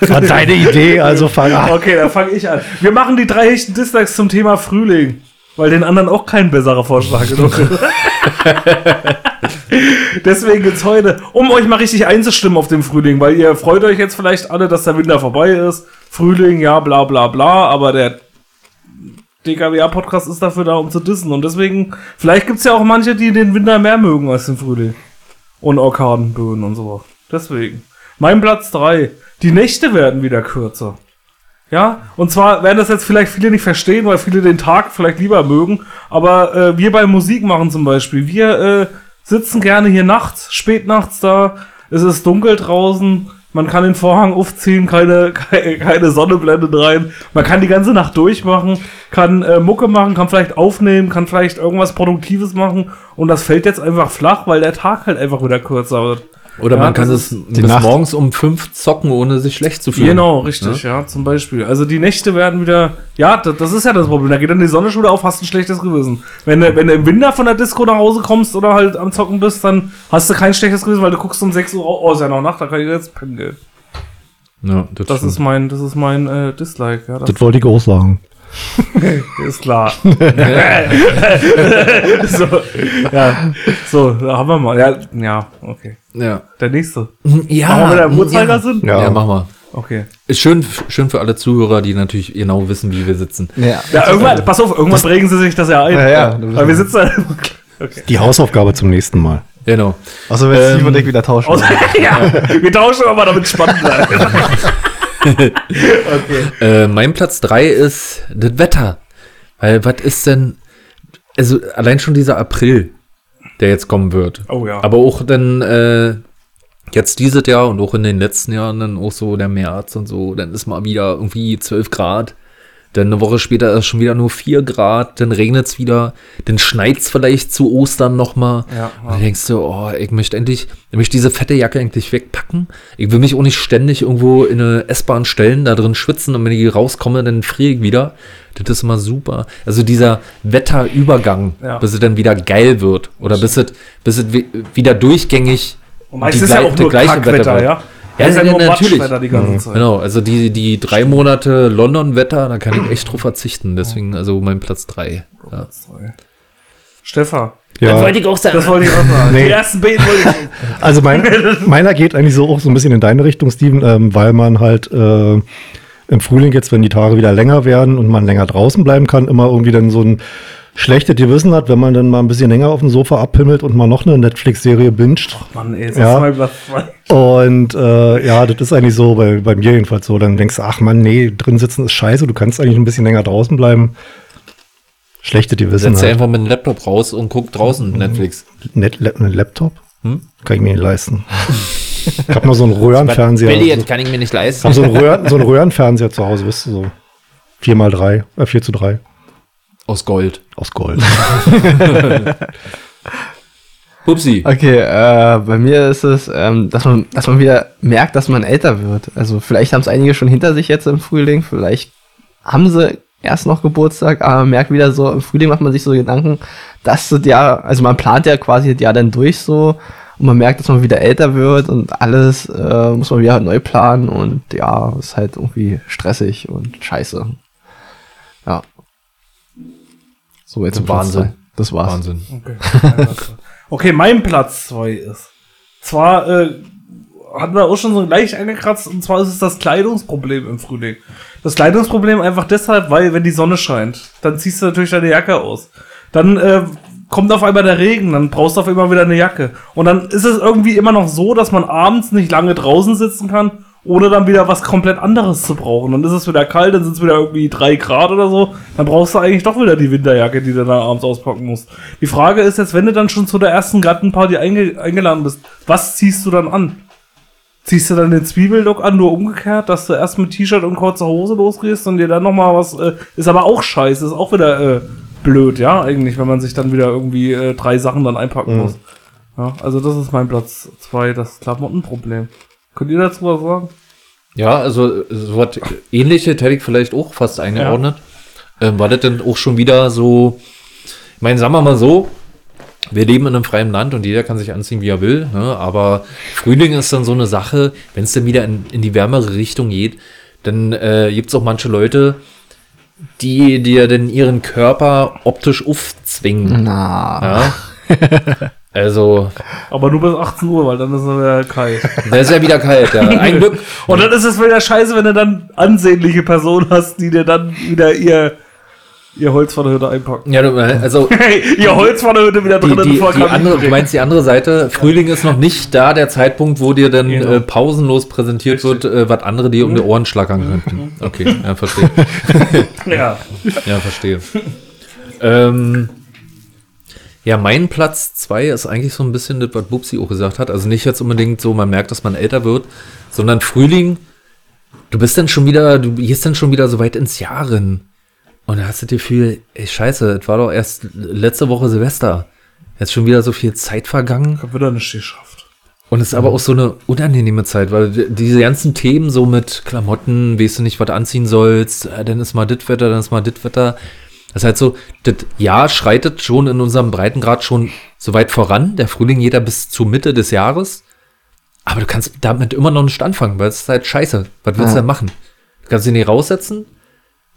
War deine Idee, also fang an. Okay, dann fange ich an. Wir machen die drei Hechten Dislikes zum Thema Frühling. Weil den anderen auch kein besserer Vorschlag [LAUGHS] genug ist. [LAUGHS] Deswegen geht's heute, um euch mal richtig einzustimmen auf den Frühling, weil ihr freut euch jetzt vielleicht alle, dass der Winter vorbei ist. Frühling, ja, bla bla bla, aber der DKWA-Podcast ist dafür da, um zu dissen. Und deswegen, vielleicht gibt's ja auch manche, die den Winter mehr mögen als den Frühling. Und Orkanböen und so. Deswegen. Mein Platz drei. Die Nächte werden wieder kürzer. Ja, und zwar werden das jetzt vielleicht viele nicht verstehen, weil viele den Tag vielleicht lieber mögen. Aber äh, wir bei Musik machen zum Beispiel, wir äh, sitzen gerne hier nachts, spät nachts da. Es ist dunkel draußen. Man kann den Vorhang aufziehen, keine, [LAUGHS] keine, Sonne blendet rein. Man kann die ganze Nacht durchmachen, kann äh, Mucke machen, kann vielleicht aufnehmen, kann vielleicht irgendwas Produktives machen. Und das fällt jetzt einfach flach, weil der Tag halt einfach wieder kürzer wird. Oder Ja, man kann das es bis Nacht. morgens um fünf zocken, ohne sich schlecht zu fühlen. Genau, richtig, ja? zum Beispiel. Also die Nächte werden wieder, ja, das, das ist ja das Problem. Da geht dann die Sonne schon wieder auf, hast ein schlechtes Gewissen. Wenn du, wenn du im Winter von der Disco nach Hause kommst oder halt am Zocken bist, dann hast du kein schlechtes Gewissen, weil du guckst um 6 Uhr, oh, ist ja noch Nacht, da kann ich jetzt pennen gehen. Ja, das, Das ist mein, das ist mein äh, Dislike, ja, das Das wollte ich auch sagen. Ist klar. [LAUGHS] [LAUGHS] so, ja, so, da haben wir mal. Ja, ja, okay. ja. Der nächste. Ja, Machen wir wieder im Uhrzeigersinn? Ja. Ja. ja, mach mal. Okay. Ist schön, schön für alle Zuhörer, die natürlich genau wissen, wie wir sitzen. Ja. Ja, irgendwann, pass auf, irgendwann prägen sie sich das ja ein. Ja, ja. Weil wir sitzen da. Okay. Die Hausaufgabe zum nächsten Mal. Genau. Außer wenn Ähm, Steve und ich wieder tauschen. Aus, [LAUGHS] ja, wir tauschen aber damit spannend bleiben. Okay. [LAUGHS] Äh, mein Platz drei ist das Wetter. Weil, was ist denn, also allein schon dieser April, der jetzt kommen wird. Oh ja. Aber auch dann, äh, jetzt dieses Jahr und auch in den letzten Jahren dann auch so der März und so, dann ist mal wieder irgendwie 12 Grad. Dann eine Woche später ist schon wieder nur 4 Grad, dann regnet es wieder, dann schneit es vielleicht zu Ostern nochmal. Ja, Und dann denkst du, oh, ich möchte endlich, ich möchte diese fette Jacke endlich wegpacken. Ich will mich auch nicht ständig irgendwo in eine S-Bahn stellen, da drin schwitzen und wenn ich rauskomme, dann friere ich wieder. Das ist immer super. Also dieser Wetterübergang, Ja. bis es dann wieder geil wird oder bis es, bis es wi- wieder durchgängig Und meistens die ist ja auch nur gleiche Kackwetter, Wetter. ja? Ja, ist ja ja, nur natürlich. Die ganze Zeit. Genau, also die, die drei Monate London-Wetter, da kann ich echt drauf verzichten. Deswegen also mein Platz drei. Ja. Stefan, Ja, ich auch sagen. das wollte ich auch sagen. Nee. Die ersten Beten wollte ich [LAUGHS] also mein, meiner geht eigentlich so auch so ein bisschen in deine Richtung, Steven, ähm, weil man halt äh, im Frühling jetzt, wenn die Tage wieder länger werden und man länger draußen bleiben kann, immer irgendwie dann so ein schlechtes Gewissen hat, wenn man dann mal ein bisschen länger auf dem Sofa abhimmelt und mal noch eine Netflix-Serie binget. Mann, ey, Ja. zwei. Und äh, ja, das ist eigentlich so, bei, bei mir jedenfalls so. Dann denkst du, ach Mann, nee, drin sitzen ist scheiße, du kannst eigentlich ein bisschen länger draußen bleiben. Schlechte Gewissen. Setz Halt. einfach mit dem Laptop raus und guck draußen Netflix. Net, Lap- einen Laptop? Hm? Kann ich mir nicht leisten. ich habe noch so einen [LAUGHS] Röhrenfernseher. Billy, kann ich mir nicht leisten. haben so einen, Röhren, so einen Röhrenfernseher zu Hause, wisst du so. 4 mal 3, äh, 4 zu 3 Aus Gold. aus Gold. [LAUGHS] Hupsi. Okay, äh, bei mir ist es, ähm, dass man, dass man wieder merkt, dass man älter wird. Also vielleicht haben es einige schon hinter sich jetzt im Frühling, vielleicht haben sie erst noch Geburtstag, aber man merkt wieder so, im Frühling macht man sich so Gedanken, dass das Jahr, also man plant ja quasi das Jahr dann durch so und man merkt, dass man wieder älter wird und alles äh, muss man wieder neu planen und ja, ist halt irgendwie stressig und scheiße. Ja. So, jetzt zum Platz Wahnsinn. zwei. Das war's. Wahnsinn. Okay. okay, mein Platz zwei ist. Zwar äh, hatten wir auch schon so leicht angekratzt, und zwar ist es das Kleidungsproblem im Frühling. Das Kleidungsproblem einfach deshalb, weil wenn die Sonne scheint, dann ziehst du natürlich deine Jacke aus. Dann äh, kommt auf einmal der Regen, dann brauchst du auf einmal wieder eine Jacke. Und dann ist es irgendwie immer noch so, dass man abends nicht lange draußen sitzen kann, ohne dann wieder was komplett anderes zu brauchen. Dann ist es wieder kalt, dann sind es wieder irgendwie drei Grad oder so. Dann brauchst du eigentlich doch wieder die Winterjacke, die du dann abends auspacken musst. Die Frage ist jetzt, wenn du dann schon zu der ersten Gartenparty einge eingeladen bist, was ziehst du dann an? Ziehst du dann den Zwiebellook an, nur umgekehrt, dass du erst mit T-Shirt und kurzer Hose losgehst und dir dann nochmal was, äh, ist aber auch scheiße, ist auch wieder äh, blöd, ja, eigentlich, wenn man sich dann wieder irgendwie äh, drei Sachen dann einpacken muss. Ja, also das ist mein Platz zwei, das Klamottenproblem. Könnt ihr dazu was sagen? Ja, also so was ähnliche hätte ich vielleicht auch fast eingeordnet. Ähm, war das denn auch schon wieder so, ich meine, sagen wir mal so, wir leben in einem freien Land und jeder kann sich anziehen, wie er will, ne? aber Frühling ist dann so eine Sache, wenn es dann wieder in, in die wärmere Richtung geht, dann äh, gibt es auch manche Leute, die dir dann ihren Körper optisch aufzwingen. Na. Ja? [LAUGHS] Also, Aber nur bis 18 Uhr, weil dann ist es wieder kalt. [LAUGHS] da ist ja wieder kalt, ja. Ein Glück. Und dann ist es wieder scheiße, wenn du dann ansehnliche Personen hast, die dir dann wieder ihr, ihr Holz von der Hütte einpacken. Ja, du- also [LAUGHS] Hey, ihr Holz von der Hütte wieder die, drinnen die, die Kamin andere, du meinst die andere Seite, Frühling ist noch nicht da, der Zeitpunkt, wo dir dann Genau. äh, pausenlos präsentiert wird, äh, was andere dir um die Ohren schlackern könnten. Okay, ja, verstehe. [LAUGHS] Ja. Ja, verstehe. ähm, ja, mein Platz zwei ist eigentlich so ein bisschen das, was Bubsi auch gesagt hat. Also nicht jetzt unbedingt so, man merkt, dass man älter wird, sondern Frühling, du bist dann schon wieder, du gehst dann schon wieder so weit ins Jahr rein. Und da hast du das Gefühl, ey, scheiße, es war doch erst letzte Woche Silvester. Jetzt schon wieder so viel Zeit vergangen. Ich hab wieder nicht geschafft. Und es ist aber auch so eine unangenehme Zeit, weil die- diese ganzen Themen so mit Klamotten, weißt du nicht, was anziehen sollst, äh, dann ist mal dit Wetter, dann ist mal dit Wetter. Das ist halt so, das Jahr schreitet schon in unserem Breitengrad schon so weit voran. Der Frühling geht ja bis zur Mitte des Jahres. Aber du kannst damit immer noch nicht anfangen, weil es ist halt scheiße. Was willst du Ja. denn machen? Du kannst dich nicht raussetzen.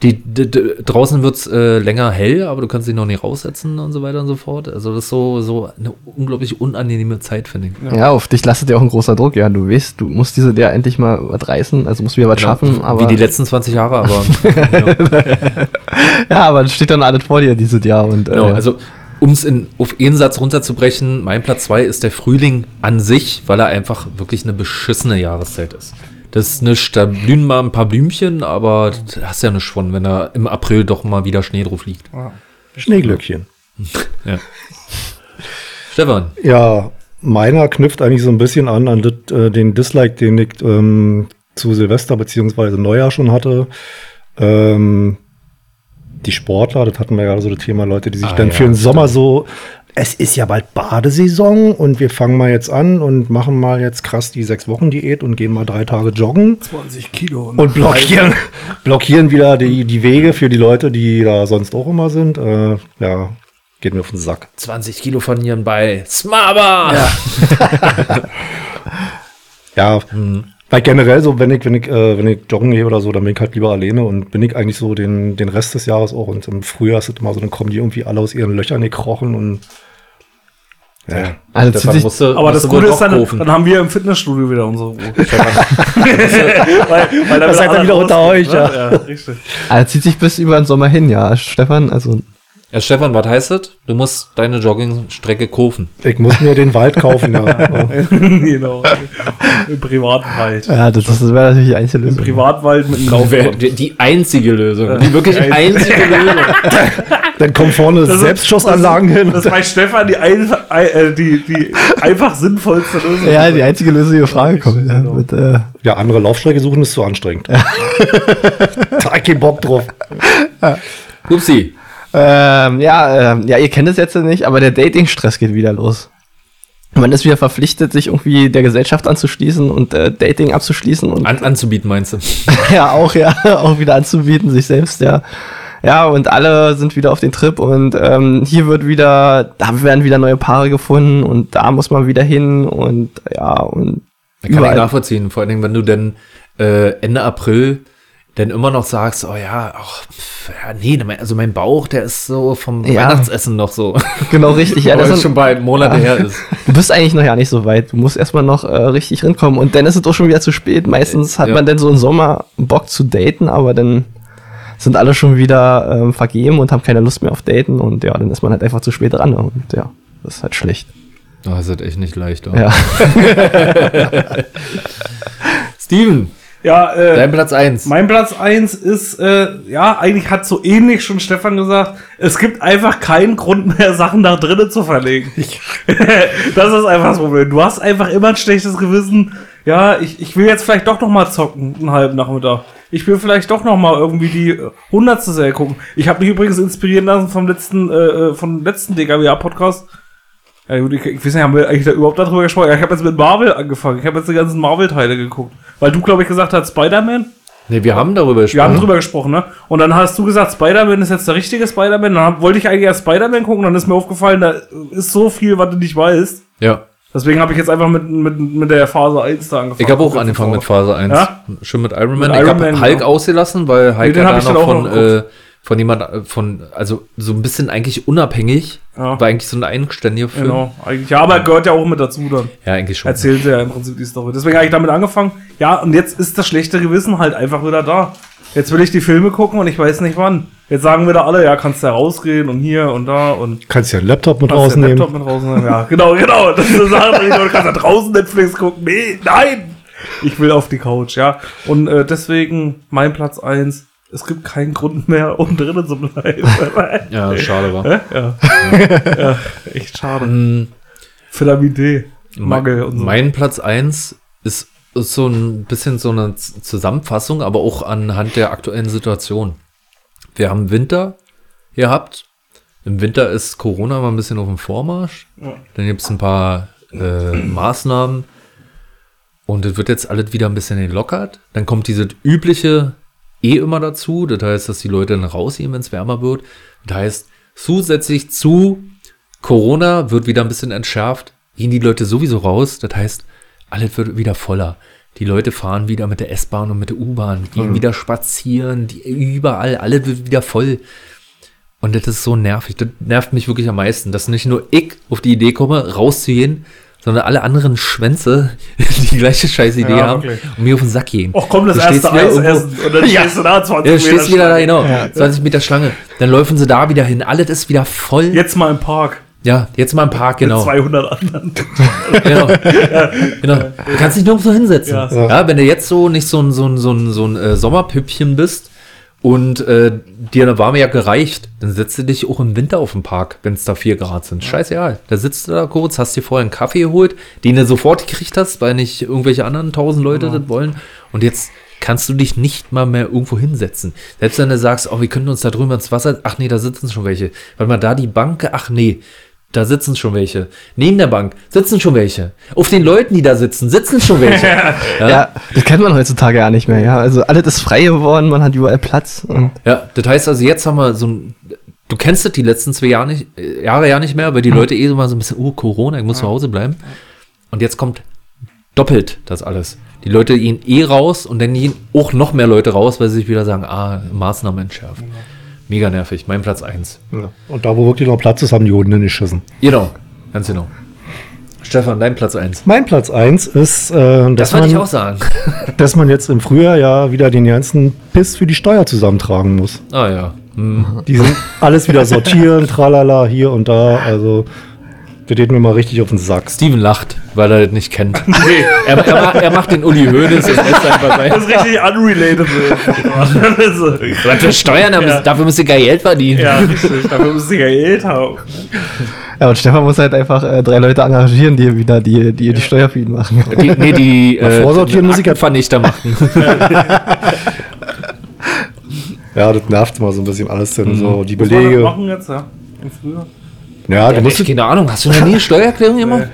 Die, die, die, draußen wird's äh, länger hell, aber du kannst dich noch nicht raussetzen und so weiter und so fort. Also das ist so, so eine unglaublich unangenehme Zeit, finde ich. Ja. auf dich lastet ja auch ein großer Druck. Ja, du weißt, du musst diese der endlich mal was reißen, also musst wieder was schaffen. Aber, Wie die letzten 20 Jahre, aber. ja. [LAUGHS] ja, aber es steht dann alles vor dir dieses Jahr. Und, äh, Genau, also um es auf einen Satz runterzubrechen, mein Platz 2 ist der Frühling an sich, weil er einfach wirklich eine beschissene Jahreszeit ist. Das ist nicht, da blühen mal ein paar Blümchen, aber das hast ja nicht von, wenn da im April doch mal wieder Schnee drauf liegt. Schneeglöckchen. [LAUGHS] Ja. Stefan, Ja, meiner knüpft eigentlich so ein bisschen an an dit, äh, den Dislike, den ich ähm, zu Silvester beziehungsweise Neujahr schon hatte. Ähm, die Sportler, das hatten wir ja so das Thema, Leute, die sich Ah, dann ja, für den. Sommer so, es ist ja bald Badesaison und wir fangen mal jetzt an und machen mal jetzt krass die sechs Wochen Diät und gehen mal drei Tage joggen 20 Kilo. und blockieren, [LAUGHS] blockieren wieder die, die Wege für die Leute, die da sonst auch immer sind. Äh, ja, geht mir auf den Sack. 20 Kilo von ihren bei Smaba! [LAUGHS] Ja, weil generell so, wenn ich, wenn ich, äh, wenn ich joggen gehe oder so, dann bin ich halt lieber alleine und bin ich eigentlich so den, den Rest des Jahres auch. Und im Frühjahr ist es immer so, dann kommen die irgendwie alle aus ihren Löchern gekrochen und ja. also zieht Stefan sich, musste, Aber das musste Gute ist dann, dann haben wir im Fitnessstudio wieder unsere Ruhe. [LAUGHS] weil, weil Das seid ihr wieder unter euch, ja. ja. ja richtig. also zieht sich bis über den Sommer hin, ja, Stefan. Also Ja, Stefan, was heißt das? Du musst deine Joggingstrecke kaufen. Ich muss mir den Wald kaufen, ja. [LAUGHS] genau. Im Privatwald. ja, das, das wäre natürlich die einzige Im Lösung. Privatwald mit einem Laufband. Die, die einzige Lösung. Die wirklich Die einzige [LAUGHS] Lösung. Dann kommen vorne Das ist- Selbstschussanlagen hin. Das ist bei Stefan die, einfach, äh, die, die einfach sinnvollste Lösung. Ja, die einzige Lösung, die in Frage kommt. Ja, Genau. mit, äh, Ja, andere Laufstrecke suchen ist zu anstrengend. [LAUGHS] da hab ich keinen Bock drauf. Upsi. Ähm, ja, ähm, ja, ihr kennt es jetzt nicht, aber der Dating-Stress geht wieder los. Man ist wieder verpflichtet, sich irgendwie der Gesellschaft anzuschließen und äh, Dating abzuschließen und An, anzubieten, meinst du? [LAUGHS] ja auch ja [LAUGHS] auch wieder anzubieten, sich selbst ja. Ja, und alle sind wieder auf den Trip und ähm, hier wird wieder, da werden wieder neue Paare gefunden und da muss man wieder hin und ja und Kann ich nachvollziehen. Vor allen Dingen, wenn du dann äh, Ende April dann immer noch sagst, oh ja, ach, pf, ja, nee, also mein Bauch, der ist so vom Ja. Weihnachtsessen noch so. Genau richtig. Ja, [LAUGHS] das es sind, schon bald Monate her ist. [LAUGHS] du bist eigentlich noch ja nicht so weit. Du musst erstmal noch äh, richtig rinkommen. Und dann ist es auch schon wieder zu spät. Meistens hat Ja. man dann so im Sommer Bock zu daten, aber dann sind alle schon wieder ähm, vergeben und haben keine Lust mehr auf Daten. Und ja, dann ist man halt einfach zu spät dran. Und ja, das ist halt schlecht. Oh, das ist echt nicht leicht. Oh. Ja. [LAUGHS] Steven, Ja, äh, dein Platz 1. Mein Platz eins ist, äh, ja, eigentlich hat so ähnlich schon Stefan gesagt, es gibt einfach keinen Grund mehr, Sachen nach drinnen zu verlegen. [LAUGHS] das ist einfach das Problem. Du hast einfach immer ein schlechtes Gewissen. Ja, ich, ich will jetzt vielleicht doch noch mal zocken, einen halben Nachmittag. Ich will vielleicht doch noch mal irgendwie die äh, hundertste Serie gucken. Ich habe mich übrigens inspirieren lassen vom letzten, äh, äh, vom letzten DKWA-Podcast. Ja, gut, ich, ich weiß nicht, haben wir eigentlich da überhaupt darüber gesprochen? Ich habe jetzt mit Marvel angefangen. Ich habe jetzt die ganzen Marvel-Teile geguckt. Weil du, glaube ich, gesagt hast, Spider-Man. Nee, wir haben darüber Wir haben gesprochen. drüber gesprochen, ne? Und dann hast du gesagt, Spider-Man ist jetzt der richtige Spider-Man. Dann wollte ich eigentlich erst Spider-Man gucken, dann ist mir aufgefallen, da ist so viel, was du nicht weißt. Ja. Deswegen habe ich jetzt einfach mit, mit, mit der Phase 1 da angefangen. Ich habe auch angefangen mit Phase 1. Ja? Schön mit Iron Man. Mit ich habe Hulk ja. ausgelassen, weil Hulk den ja da noch auch von, äh, von jemand, äh, von, also so ein bisschen eigentlich unabhängig. Ja. War eigentlich so ein eigenständiger Film. Genau, eigentlich. Ja, aber gehört ja auch mit dazu dann. Ja, eigentlich schon. Erzählt ja im Prinzip die Story. Deswegen habe ich damit angefangen. Ja, und jetzt ist das schlechte Gewissen halt einfach wieder da. Jetzt will ich die Filme gucken und ich weiß nicht wann. Jetzt sagen wieder alle, ja, kannst du ja rausgehen und hier und da und Kannst ja einen Laptop mit rausnehmen. Laptop mit rausnehmen. Ja, genau, genau. Das ist eine Sache, du kannst da draußen Netflix gucken. Nee, nein! Ich will auf die Couch, ja. Und äh, deswegen mein Platz eins. Es gibt keinen Grund mehr, um drinnen zu bleiben. [LAUGHS] Ja, schade war. Hä? [LAUGHS] ja. ja, echt schade. Vitamin D. Mangel und so. Mein Platz 1 ist, ist so ein bisschen so eine Zusammenfassung, aber auch anhand der aktuellen Situation. Wir haben Winter gehabt. Im Winter ist Corona mal ein bisschen auf dem Vormarsch. Dann gibt es ein paar äh, Maßnahmen. Und es wird jetzt alles wieder ein bisschen gelockert. Dann kommt diese übliche eh immer dazu. Das heißt, dass die Leute dann rausgehen, wenn es wärmer wird. Das heißt, zusätzlich zu Corona wird wieder ein bisschen entschärft, gehen die Leute sowieso raus. Das heißt, alles wird wieder voller. Die Leute fahren wieder mit der S-Bahn und mit der U-Bahn, gehen wieder spazieren, die, überall, alles wird wieder voll. Und das ist so nervig. Das nervt mich wirklich am meisten, dass nicht nur ich auf die Idee komme, rauszugehen, sondern alle anderen Schwänze [LAUGHS] die gleiche scheiß Idee Ja, haben und mir auf den Sack gehen. Och komm, das Du erste Eis essen. Und dann [LAUGHS] stehst du da 20 Ja, stehst wieder da, Schlange. genau. 20 Meter Schlange. Dann laufen sie da wieder hin. Alles ist wieder voll. Jetzt mal im Park. Ja, jetzt mal im Park, Mit genau. 200 anderen. [LAUGHS] genau. genau. Du kannst dich nirgendwo hinsetzen. Ja. Ja, wenn du jetzt so nicht so ein, so ein, so ein, so ein äh, Sommerpüppchen bist und äh, dir eine warme Jacke reicht, dann setzt du dich auch im Winter auf den Park, wenn es da 4 Grad sind. Scheißegal. Da sitzt du da kurz, hast dir vorher einen Kaffee geholt, den du sofort gekriegt hast, weil nicht irgendwelche anderen tausend Leute das wollen. Und jetzt kannst du dich nicht mal mehr irgendwo hinsetzen. Selbst wenn du sagst, oh, wir können uns da drüben ins Wasser, ach nee, da sitzen schon welche. Weil man da die Bank, ach nee, da sitzen schon welche. Neben der Bank sitzen schon welche. Auf den Leuten, die da sitzen, sitzen schon welche. [LAUGHS] Ja. das kennt man heutzutage ja nicht mehr, ja. Also alles ist frei geworden, man hat überall Platz. Und Ja, das heißt also, jetzt haben wir so ein. Du kennst das die letzten zwei Jahre, nicht, äh, Jahre ja nicht mehr, weil die Leute eh so mal so ein bisschen, oh, Corona, ich muss zu Hause bleiben. Und jetzt kommt doppelt das alles. Die Leute gehen eh raus und dann gehen auch noch mehr Leute raus, weil sie sich wieder sagen, ah, Maßnahmen entschärft. Mega nervig, mein Platz 1. Ja. Und da, wo wirklich noch Platz ist, haben die Hunde nicht geschissen. Genau, ganz genau. Stefan, dein Platz 1. Mein Platz 1 ist, äh, dass, Das wollte ich man, auch sagen. [LAUGHS] dass man jetzt im Frühjahr ja wieder den ganzen Piss für die Steuer zusammentragen muss. Ah ja. Hm. Die sind alles wieder sortieren, tralala, hier und da. Also, der geht mir mal richtig auf den Sack. Steven lacht, weil er das nicht kennt. [LAUGHS] er, er, macht, er macht den Uli Hoeneß und lässt einfach sein. Das ist richtig unrelatable. Also, Was für Steuern, Ja. dafür müsst ihr geil Geld verdienen. ja, richtig. Dafür müssen sie ja Geld haben. Ja, und Stefan muss halt einfach äh, drei Leute engagieren, die wieder die, die, die Steuer für ihn machen. Die, nee, die [LAUGHS] äh, vorsortieren muss ich ja- Vernichter machen. [LAUGHS] Ja, das nervt mal so ein bisschen alles denn so. Die Muss man das Belege. machen jetzt, ja? Im Frühjahr? Ja, du Ja, musst. ich, keine Ahnung, hast du noch nie eine [LAUGHS] Steuererklärung gemacht?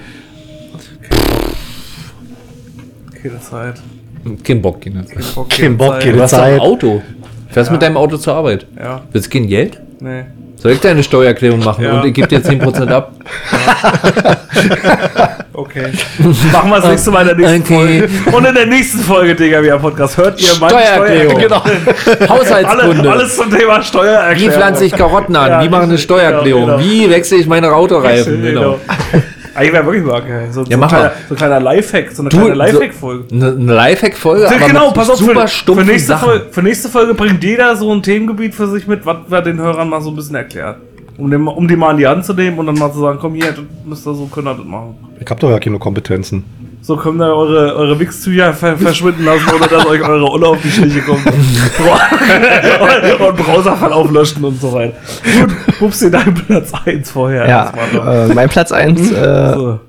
Keine Zeit. Kein Bock, keine Zeit. Bock, Kein Bock, Zeit. keine Du hast ein Zeit. Auto. Fährst mit deinem Auto zur Arbeit. Ja, Willst du kein Geld? nee. Soll ich deine Steuererklärung machen Ja. und ich gebe dir 10% ab? [LAUGHS] [LAUGHS] Okay. [LAUGHS] Machen wir das nächste Mal in der nächsten Okay. Folge. Und in der nächsten Folge, Digga, wir Podcast. Hört ihr meine Steuererklärung. Genau. [LAUGHS] Haushaltskunde. Alle, alles zum Thema Steuererklärung. Wie pflanze ich Karotten an? Ja, Wie mache ich eine richtig, Steuererklärung? genau, genau. Wie wechsle ich meine Autoreifen? Genau. Eigentlich wäre wirklich mal geil. So, so, Ja, mach ein kleiner, so ein kleiner Lifehack, so eine Du, kleine so- Lifehack-Folge. Eine, eine Lifehack-Folge, aber genau, pass auf, super für, für, nächste Sachen. Folge, für nächste Folge bringt jeder so ein Themengebiet für sich mit, was wir den Hörern mal so ein bisschen erklären. Um, den, um die mal in die Hand zu nehmen und dann mal zu sagen, komm hier, das müsst ihr so, könnt ihr das machen. Ich hab doch ja keine Kompetenzen. So könnt ihr eure, eure Wichstücher ver verschwinden lassen, ohne dass euch eure Ulle auf die Schliche kommt. [LAUGHS] und, und Browserverlauf löschen und so weiter. Gut, Pupsi, dein Platz 1 vorher. Ja, äh, mein Platz 1 äh, so.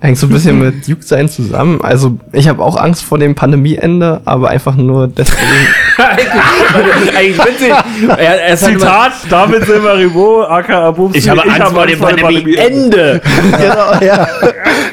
Hängt so ein bisschen mit Jugendsein zusammen. Also ich habe auch Angst vor dem Pandemieende, aber einfach nur deswegen. [LAUGHS] eigentlich, witzig. Er, er halt immer- Zitat, David Silverimo, aka Pupsi. Ich habe Angst vor dem Pandemie-Ende. [LAUGHS] genau, ja.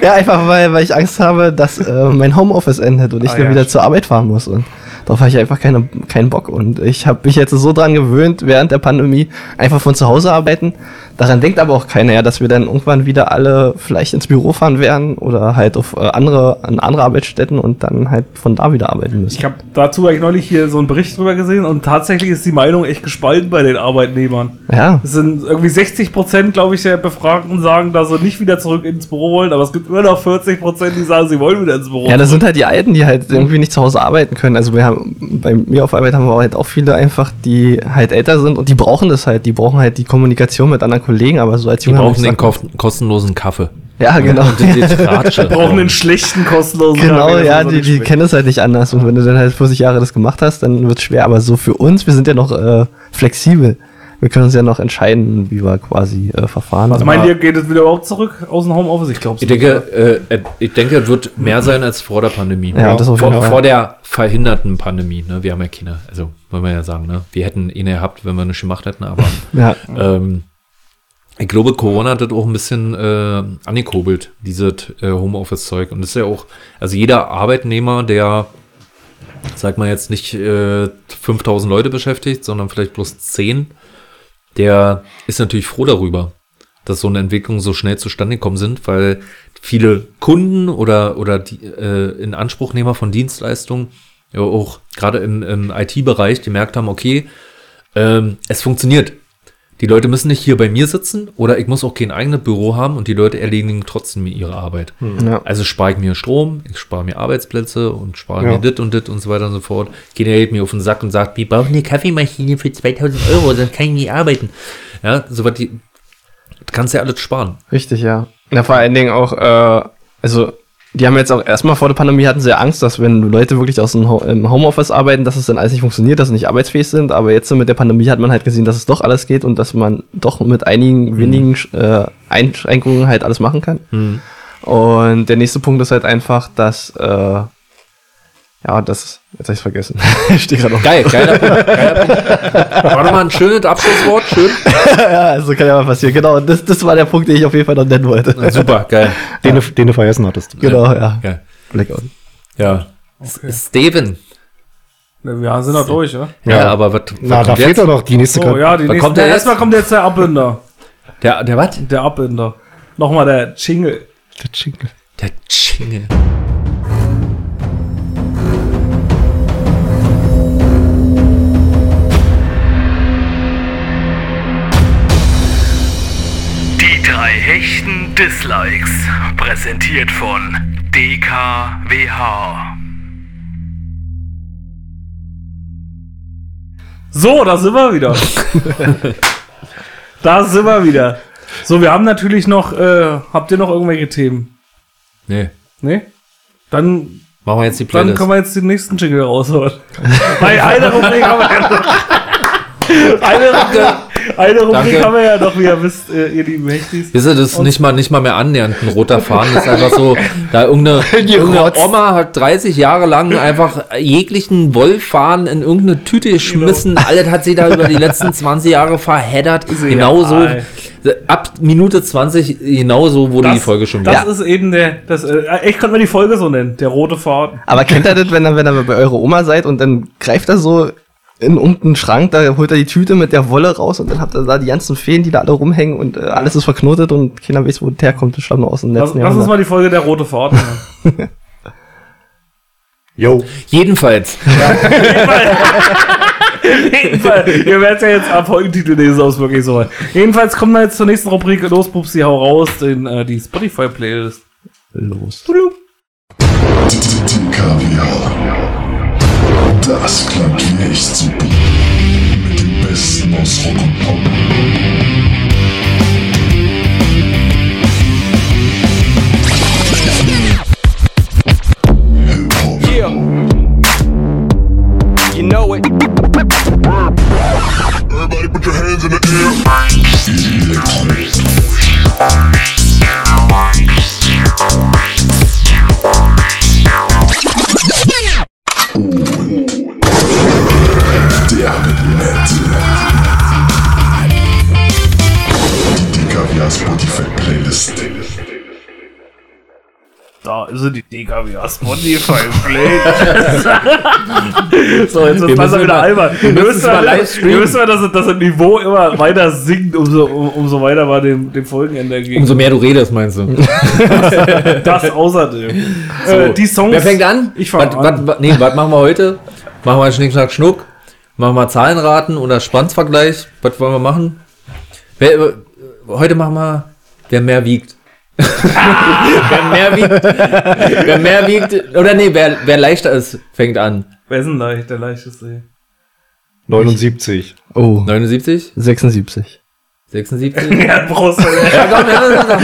ja, einfach weil, weil ich Angst habe, dass äh, mein Homeoffice endet und ich Ah, dann ja, wieder zur Arbeit fahren muss. Und darauf habe ich einfach keine, keinen Bock. Und ich habe mich jetzt so dran gewöhnt, während der Pandemie einfach von zu Hause arbeiten. Daran denkt aber auch keiner, ja, dass wir dann irgendwann wieder alle vielleicht ins Büro fahren werden oder halt auf äh, andere, an andere Arbeitsstätten und dann halt von da wieder arbeiten müssen. Ich habe dazu eigentlich neulich hier so einen Bericht drüber gesehen und tatsächlich ist die Meinung echt gespalten bei den Arbeitnehmern. Ja, Es sind irgendwie 60 Prozent, glaube ich, der Befragten sagen, dass sie nicht wieder zurück ins Büro wollen, aber es gibt immer noch 40 Prozent, die sagen, sie wollen wieder ins Büro. Ja, das sind halt die Alten, die halt irgendwie nicht zu Hause arbeiten können. Also wir haben, bei mir auf Arbeit haben wir halt auch viele einfach, die halt älter sind und die brauchen das halt. Die brauchen halt die Kommunikation mit anderen Kollegen, aber so als Die junger brauchen Mensch den sagt man- kof- kostenlosen Kaffee. Ja, genau. Und [LAUGHS] die brauchen einen schlechten, kostenlosen Genau, Kaffee, ja, so die, die kennen es halt nicht anders. Und wenn du dann halt 40 Jahre das gemacht hast, dann wird es schwer. Aber so für uns, wir sind ja noch äh, flexibel. Wir können uns ja noch entscheiden, wie wir quasi äh, verfahren. Was meint ihr, geht es wieder überhaupt zurück aus dem Homeoffice? Ich glaube Ich denke, äh, ich denke, es wird mehr sein als vor der Pandemie. Ja, das auf jeden vor, Fall. vor der verhinderten Pandemie. Ne? Wir haben ja keine, also wollen wir ja sagen, ne? wir hätten ihn gehabt, wenn wir nicht gemacht hätten, aber [LAUGHS] ja, ähm, ich glaube, Corona hat das auch ein bisschen äh, angekurbelt, dieses äh, Homeoffice-Zeug. Und das ist ja auch, also jeder Arbeitnehmer, der, sag mal jetzt nicht äh, 5000 Leute beschäftigt, sondern vielleicht bloß 10, der ist natürlich froh darüber, dass so eine Entwicklung so schnell zustande gekommen sind, weil viele Kunden oder, oder die äh, in Anspruchnehmer von Dienstleistungen, ja auch gerade im, im IT-Bereich, gemerkt haben, okay, ähm, es funktioniert. Die Leute müssen nicht hier bei mir sitzen oder ich muss auch kein eigenes Büro haben und die Leute erledigen trotzdem ihre Arbeit. ja. Also spare ich mir Strom, ich spare mir Arbeitsplätze und spare Ja. mir dit und dit und so weiter und so fort. Jeder hält mir auf den Sack und sagt, wir brauchen eine Kaffeemaschine für 2000 Euro, sonst kann ich nicht arbeiten. Ja, so was die, kannst du ja alles sparen. Richtig, ja. Ja, vor allen Dingen auch, äh, also die haben jetzt auch erstmal vor der Pandemie hatten sie ja Angst, dass wenn Leute wirklich aus dem Homeoffice arbeiten, dass es dann alles nicht funktioniert, dass sie nicht arbeitsfähig sind. Aber jetzt mit der Pandemie hat man halt gesehen, dass es doch alles geht und dass man doch mit einigen wenigen äh, Einschränkungen halt alles machen kann. Und der nächste Punkt ist halt einfach, dass äh, ja, das jetzt hab ich's vergessen. [LAUGHS] ich stehe gerade noch. Geil, geiler Punkt. Geiler Punkt. War doch mal ein schönes Abschlusswort, schön. [LAUGHS] ja, also kann ja mal passieren. Genau, das, das war der Punkt, den ich auf jeden Fall noch nennen wollte. Super, geil. [LAUGHS] Den, du- den du vergessen hattest. genau, ja. Geil. Blackout. Ja. Steven. Wir sind noch durch, ja? Ja, Ja. aber was, was Na, da fehlt doch noch die nächste Karte. ja, die nächste, kommt der jetzt? erstmal kommt jetzt der Abbinder. Der, der was? Der Abbinder. Nochmal der Jingle. Der Jingle. Der Jingle. Hechten Dislikes. Präsentiert von DKWH. So, da sind wir wieder. [LAUGHS] da sind wir wieder. So, wir haben natürlich noch, äh, habt ihr noch irgendwelche Themen? Nee. Nee? Dann, Machen wir jetzt die dann Playlist. können wir jetzt den nächsten Jingle rausholen. [LAUGHS] Weil eine Rubrik haben wir ja noch. Eine Rubrik, eine Rubrik Danke. haben wir ja noch, wie ihr wisst, äh, ihr lieben Hechtis. Wisst ihr, das ist nicht mal, nicht mal mehr annähernd ein roter Faden. Das ist einfach so, da irgendeine, [LAUGHS] irgendeine Oma hat 30 Jahre lang einfach jeglichen Wollfaden in irgendeine Tüte geschmissen. Alles hat sie da über die letzten 20 Jahre verheddert. Genauso, egal. ab Minute 20, genauso wurde die Folge schon Das wieder. ist eben der, das, äh, ich könnte mal die Folge so nennen, der rote Faden. Aber kennt ihr das, wenn ihr, wenn ihr bei eurer Oma seid und dann greift er so in irgendeinen Schrank, da holt er die Tüte mit der Wolle raus und dann habt ihr da die ganzen Feen, die da alle rumhängen und äh, alles ist verknotet und keiner weiß, wo der herkommt. Das stammt nur aus dem letzten lass uns mal die Folge der rote hören. [LAUGHS] Yo. Jedenfalls. [LAUGHS] Jedenfalls, ihr werdet ja jetzt am Folgentitel lesen, aus wirklich so weit. Jedenfalls kommen wir jetzt zur nächsten Rubrik. Los, Pupsi, hau raus, den, äh, die Spotify-Playlist. Los. Kaviar. Das wie echt super. Mit dem Besten aus Rock und Pop. You know it. Everybody put your hands in the air. Da ist sie, die DKW Spotify-Playlist. [LAUGHS] so, jetzt wird Wir müssen wieder albern. wir müssen mal streamen. müsst mal, dass, dass das Niveau immer weiter sinkt, umso, um, umso weiter war dem, dem Folgenende entgegen. Umso mehr du redest, meinst du. [LAUGHS] das außerdem. Äh, die Songs. Wer fängt an? Ich fang wat, an. Wat, nee, was machen wir heute? Machen wir Schnick, Schnack, Schnuck? Machen wir Zahlenraten oder Spannsvergleich? Was wollen wir machen? Wer, heute machen wir, wer mehr wiegt. Wer mehr wiegt. Wer mehr wiegt. Oder nee, wer, wer leichter ist, fängt an. Wer ist denn leicht, der leichteste? 79. Oh, 79? 76. 76? [LAUGHS] Ja, brauchst du ja, komm, ja, ja, ja.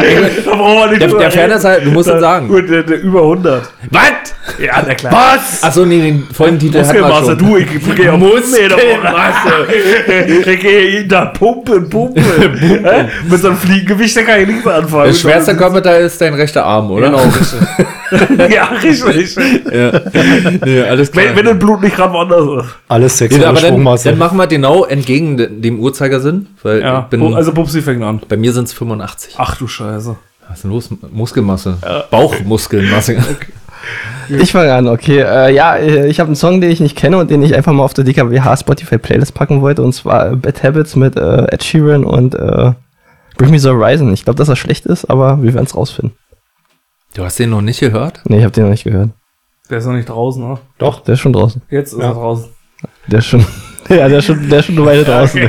[LAUGHS] Da brauchen wir nicht Der, der Fairness halt, du musst es sagen. Gut, der, der über 100. Was? Ja, na klar. Was? Achso, nee, den Folgentitel hat man schon. du, ich gehe auf Muskelmasse. [LAUGHS] Ich gehe Tag pumpen, pumpen. Mit so einem Fliegengewicht, da kann ich nichts anfangen. Der schwerste Körperteil ist dein rechter Arm, oder? Genau, richtig. ja, richtig. Nee, alles klar. Wenn, wenn das Blut nicht gerade woanders ist. Alles Ja, sexuelle aber dann, Sprungmasse. dann machen wir genau entgegen de- dem Uhrzeigersinn, weil Ja, ich bin, also Pupsi fängt an. bei mir sind es 85. Ach du Scheiße. Was ist denn los? Muskelmasse. Bauchmuskelmasse. [LAUGHS] Ich fange an, okay. Äh, ja, äh, ich habe einen Song, den ich nicht kenne und den ich einfach mal auf der DKWH Spotify Playlist packen wollte. Und zwar äh, Bad Habits mit äh, Ed Sheeran und äh, Bring Me the Horizon. Ich glaube, dass er schlecht ist, aber wir werden es rausfinden. Du hast den noch nicht gehört? Nee, ich habe den noch nicht gehört. Der ist noch nicht draußen, ne? Doch. Der ist schon draußen. Jetzt ist Ja. er draußen. Der ist schon, [LAUGHS] ja, der ist schon, der ist schon eine Weile draußen. Ah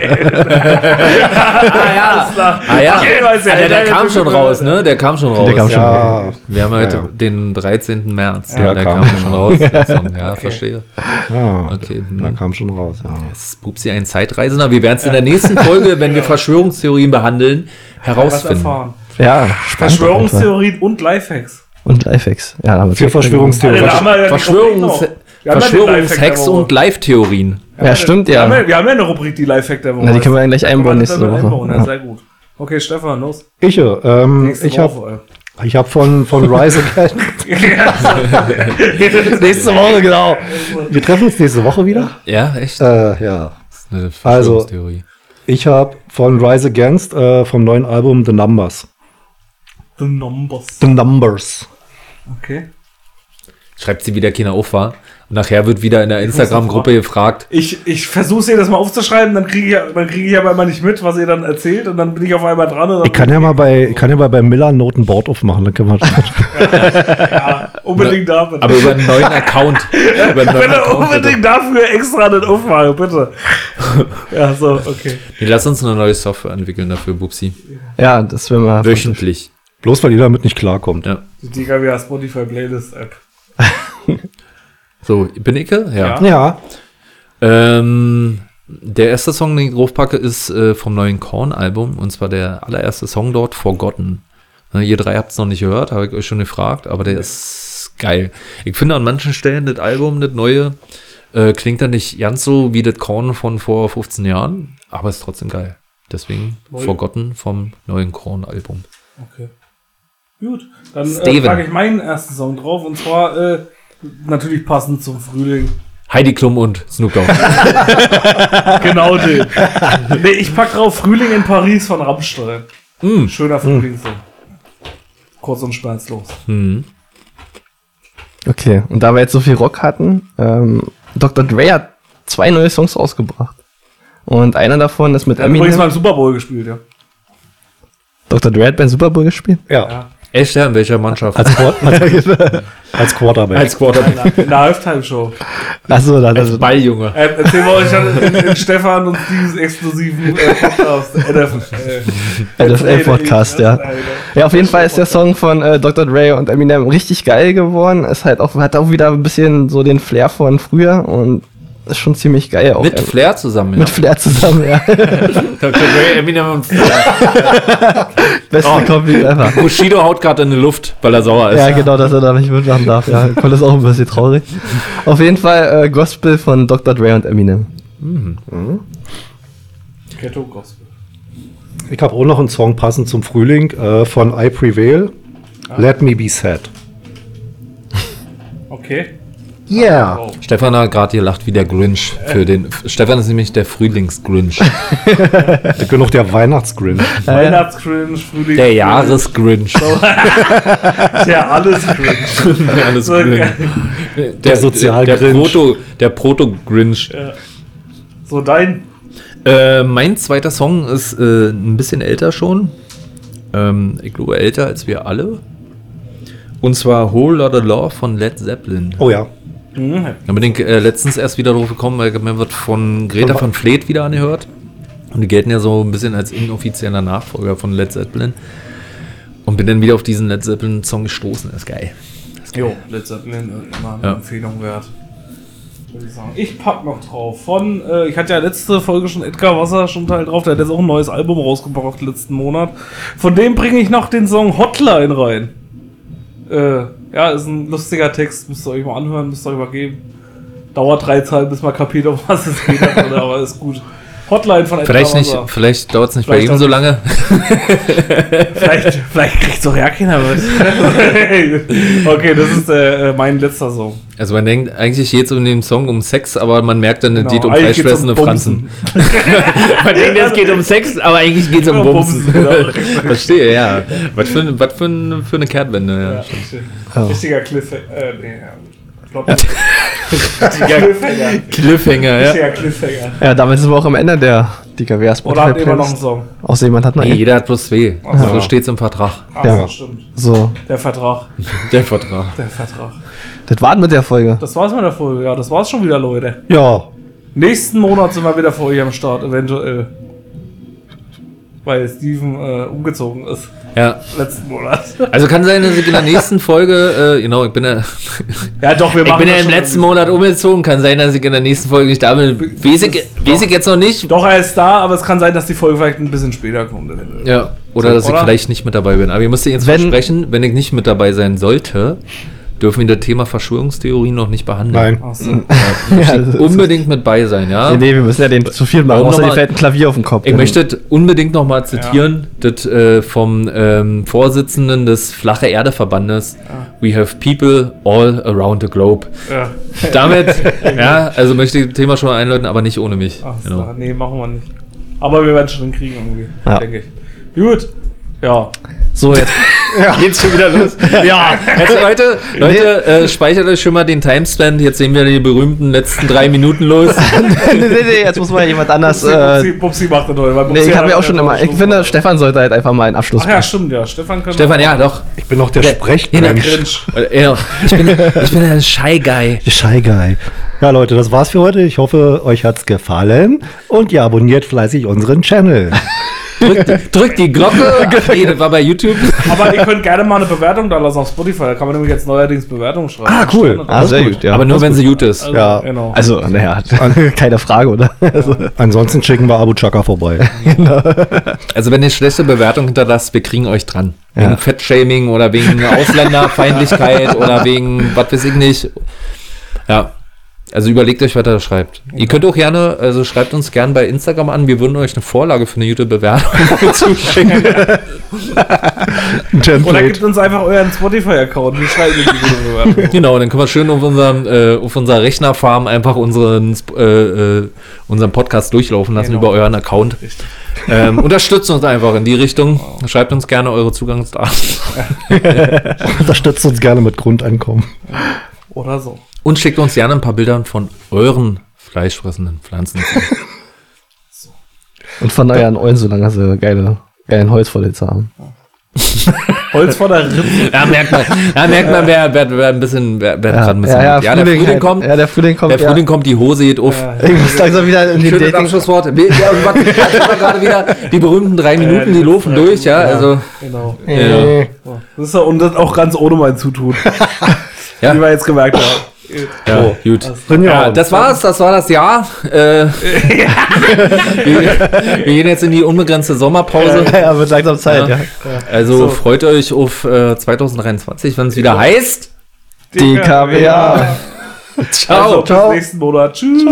ja. Ah ja. Okay, weiß ja, Ah, der, der der- kam schon raus, ne? Der kam schon raus. Der kam schon Ja. Wir haben heute Ja, den 13. März. Ja, Ja, der kam. kam, schon raus. der Song. Ja, verstehe. Ja, Okay. da hm. kam schon raus. Ja. Das ist Pupsi ein Zeitreisender. Wir werden es in der nächsten Folge, wenn wir Verschwörungstheorien behandeln, Was herausfinden. erfahren. Ja. Verschwörungstheorien und Lifehacks. Und Lifehacks. Ja, wir Für Verschwörungstheorien. da haben wir ja die Verschwörungs Ja Verschwörungshacks und Live-Theorien. Ja, stimmt, Wir haben, ja. ja, wir haben ja eine Rubrik, die Lifehack der Woche. Na, die können wir gleich einbauen nächste Woche. einbauen, Ja, Ja. sehr gut. Okay, Stefan, los. Ich, ähm, Nächste ich habe Woche. ich hab von, von Rise Again. [LAUGHS] Nächste Woche, genau. Wir treffen uns nächste Woche wieder. Ja, echt? Äh, ja. Eine Also-. Ich habe von Rise Against äh, vom neuen Album The Numbers. The Numbers. The Numbers. Okay. Schreibt sie wieder Kinder auf, war. Und nachher wird wieder in der Instagram-Gruppe gefragt. Ich, ich versuche jedes Mal aufzuschreiben, dann kriege ich, dann kriege ich aber immer nicht mit, was ihr dann erzählt und dann bin ich auf einmal dran. Und dann Ich kann ja mal bei, ich kann ja mal bei Miller ein Notenboard aufmachen, dann können wir. [LAUGHS] ja, unbedingt damit. Aber über einen neuen Account. [LAUGHS] über einen neuen Bitte Account bitte. unbedingt dafür extra den aufmachen, bitte. ja, so, okay. Nee, lass uns eine neue Software entwickeln dafür, Bubsi. Ja, das werden wir. Wöchentlich. Bloß weil ihr damit nicht klarkommt. Ja. Die DKWA Spotify Playlist App. So, bin ich? Ja. Ja. Ja. Ähm, der erste Song, den ich draufpacke, ist äh, vom neuen Korn-Album. Und zwar der allererste Song dort, Forgotten. Ne, ihr drei habt es noch nicht gehört, habe ich euch schon gefragt, aber der ist geil. Ich finde an manchen Stellen das Album, das neue, äh, klingt dann nicht ganz so wie das Korn von vor 15 Jahren, aber ist trotzdem geil. Deswegen Neu. Forgotten vom neuen Korn-Album. Okay. Gut, dann äh, Steven. packe ich meinen ersten Song drauf und zwar äh, natürlich passend zum Frühling. Heidi Klum und Snoop Dogg. [LAUGHS] Genau den. nee, ich pack drauf Frühling in Paris von Rammstein. Mm. Schöner Frühlingssong. Kurz und schmerzlos. Hm. Okay, und da wir jetzt so viel Rock hatten, ähm, Dr. Dre hat zwei neue Songs rausgebracht. Und einer davon ist mit Der hat übrigens mal Eminem. im Super Bowl gespielt, ja. Dr. Dre hat beim Super Bowl gespielt. Ja, Echt, ja, in welcher Mannschaft? als, Quar als, [LAUGHS] als Quarterback. Als Quarterback. In der- Halftime-Show. Achso, dann Als also, Balljunge. Ähm, erzählen wir euch dann in, in Stefan und Steves exklusiven äh, Podcast. Äh, NFL-Podcast, ja. Äh, Ja, auf jeden Fall ist der Song von äh, Dr. Dre und Eminem richtig geil geworden. Ist halt auch, hat auch wieder ein bisschen so den Flair von früher und ist schon ziemlich geil auch. Mit Flair zusammen. mit Flair zusammen, ja. [LAUGHS] Dr. Dre, Eminem und Flair. [LAUGHS] Beste Kombi ever. Bushido haut gerade in die Luft, weil er sauer ist. Ja, genau, dass er da nicht mitmachen darf. Ja, Cool ist auch ein bisschen traurig. Auf jeden Fall äh, Gospel von Dr. Dre und Eminem. Ghetto Gospel. Ich habe auch noch einen Song passend zum Frühling äh, von I Prevail. Let Me Be Sad. Okay. Yeah. Stefan hat gerade gelacht wie der Grinch. Für den, Stefan ist nämlich der Frühlings-Grinch. Ich bin noch der Weihnachtsgrinch. Weihnachtscringe, Frühling. Der Jahres-Grinch. [LAUGHS] Der alles. Der alles So Grinch. geil. Der, Der Sozial-Grinch. Der Proto, der Proto-Grinch. So dein. Äh, mein zweiter Song ist äh, ein bisschen älter schon. Ähm, ich glaube älter als wir alle. Und zwar Whole Lotta Love von Led Zeppelin. Oh ja. Mhm. Da bin ich äh, letztens erst wieder drauf gekommen, weil mir wird von Greta Von Fleet wieder angehört. Und die gelten ja so ein bisschen als inoffizieller Nachfolger von Led Zeppelin. Und bin dann wieder auf diesen Led Zeppelin-Song gestoßen. Das ist geil. Jo, Led Zeppelin äh, immer eine Ja. Empfehlung wert. Ich pack noch drauf. Von, äh, ich hatte ja letzte Folge schon Edgar Wasser schon Teil drauf, der hat jetzt auch ein neues Album rausgebracht letzten Monat. Von dem bringe ich noch den Song Hotline rein. Äh, ja, ist ein lustiger Text, müsst ihr euch mal anhören, müsst ihr euch mal geben. Dauert drei Zeit, bis man kapiert, um was es geht, [LAUGHS] aber ist gut. Hotline von Vielleicht nicht, vielleicht dauert es nicht bei Vielleicht ihm auch so lange. [LAUGHS] Vielleicht, vielleicht kriegt's doch ja keiner mit. [LAUGHS] okay, das ist äh, mein letzter Song. Also man denkt, eigentlich geht es um den Song um Sex, aber man merkt dann, es Genau, geht um geht's um fleischfressende Franzen. [LAUGHS] Man denkt, es geht um Sex, aber eigentlich geht es um Um Bumsen. Genau. Verstehe, ja. Was für, was für, für eine Kehrtwende. Ja. Ja, richtig. Richtiger Cliffhanger. Äh, nee, ja. Cliffhanger. Cliffhanger, ja. Cliffhanger. Ja, damit sind wir auch am Ende der DKW Oder ihr immer noch einen Song? Außer jemand hat noch Nee, einen. jeder hat plus zwei. Ach so. So steht's im Vertrag. Ach, Ja. stimmt. So, Der Vertrag. Der Vertrag. Der Vertrag. das war's mit der Folge. Das war's mit der Folge. Ja, das war's schon wieder, Leute. Ja. Nächsten Monat sind wir wieder für euch am Start, eventuell. Weil Steven äh, umgezogen ist. Ja. Letzten Monat. [LAUGHS] Also kann sein, dass ich in der nächsten Folge, äh, genau, ich bin ja, ja, doch, wir [LAUGHS] ich machen bin ja im letzten. Monat umgezogen. Kann sein, dass ich in der nächsten Folge nicht da bin. Weiß ich, weiß ich jetzt noch nicht. Doch, er ist da, aber es kann sein, dass die Folge vielleicht ein bisschen später kommt. Ja. Oder So, dass ich oder? vielleicht nicht mit dabei bin. Aber ihr müsst jetzt Wenn- versprechen, wenn ich nicht mit dabei sein sollte, dürfen wir das Thema Verschwörungstheorien noch nicht behandeln. Nein. So. Ja, das ist- Unbedingt mit bei sein, ja. Nee, nee, wir müssen ja den zu viel machen. Außerdem nochmal- fällt ein Klavier auf den Kopf. Ich möchte das unbedingt noch mal zitieren, das äh, vom ähm, Vorsitzenden des Flache Erde Verbandes. We have people all around the globe. Ja. Damit, [LAUGHS] ja, also möchte ich das Thema schon mal einläuten, aber nicht ohne mich. Ach so, Genau. nee, machen wir nicht. Aber wir werden schon hinkriegen irgendwie, Ja. denke ich. Gut. Ja. So, jetzt. [LAUGHS] Geht's schon wieder los? [LAUGHS] ja, jetzt Leute, Leute, äh, speichert euch schon mal den Timestamp. Jetzt sehen wir die berühmten letzten drei Minuten los. [LAUGHS] nee, nee, nee, jetzt muss mal jemand anders. Bubsi, Äh, Bubsi, Bubsi macht das weil nee, ich habe ja auch schon immer. Ich finde. Stefan sollte halt einfach mal einen Abschluss Ach ja, stimmt, ja. Stefan kann Stefan, ja, doch. Ich bin noch der Ja, Sprechmensch. Äh, Ja, ich bin, ich bin ein Shy Guy. Der Shy Guy. Ja, Leute, das war's für heute. Ich hoffe, euch hat's gefallen. Und ihr abonniert fleißig unseren Channel. Drückt, drückt die Glocke. Ach, [LAUGHS] nee, das war bei YouTube. Aber ihr könnt gerne mal eine Bewertung da lassen auf Spotify. Da kann man nämlich jetzt neuerdings Bewertungen schreiben. Ah, cool. Ah, sehr gut, ja. aber nur, wenn sie gut ist. Also, Ja. Genau. Also, naja, [LAUGHS] keine Frage, oder? Also, Ansonsten schicken wir Abu Chaka vorbei. [LAUGHS] Also wenn ihr schlechte Bewertung hinterlasst, wir kriegen euch dran. Ja. Wegen Fettshaming oder wegen Ausländerfeindlichkeit oder wegen was weiß ich nicht. Ja. Also überlegt euch, was ihr da schreibt. Ihr könnt auch gerne, also schreibt uns gerne bei Instagram an, wir würden euch eine Vorlage für eine gute Bewertung [LAUGHS] zuschicken. Oder gebt uns einfach euren Spotify-Account. Wir schreiben die gute Bewertung. [LAUGHS] genau, dann können wir schön auf, unserem, äh, auf unserer Rechnerfarm einfach unseren, äh, äh, unseren Podcast durchlaufen lassen Genau. über euren Account. Ähm, unterstützt uns einfach in die Richtung. Schreibt uns gerne eure Zugangsdaten. [LAUGHS] Unterstützt uns gerne mit Grundeinkommen. Oder so. Und schickt uns gerne ein paar Bilder von euren fleischfressenden Pflanzen. [LAUGHS] Und verneuern Eulen, solange sie geile, geilen Holzvorlitzer haben. [LAUGHS] Holz vor der Rippe. [LAUGHS] Da merkt man, da merkt man, wer, wer, wer ein bisschen, wer, wer dran ein bisschen ja, hat. ja, ja, der Frühling halt. kommt, Ja, der Frühling kommt. der Frühling kommt, die Hose geht auf. ja. Ich muss langsam wieder in die Schönes Dating. Abschlusswort. Wir- Ja, und was, gerade wieder? Die berühmten drei Minuten, die laufen durch, ja, also. Genau. Das ist ja, und das auch ganz ohne mein Zutun. Ja. Wie wir jetzt gemerkt haben. Ja, gut. Drin ja. Ja, das war's, das war das Jahr. Äh, wir, [LAUGHS] wir gehen jetzt in die unbegrenzte Sommerpause. ja, wird langsam Zeit, ja. Also freut euch auf äh, 2023, wenn es wieder heißt. DKWA. Also, bis nächsten Monat. Tschüss.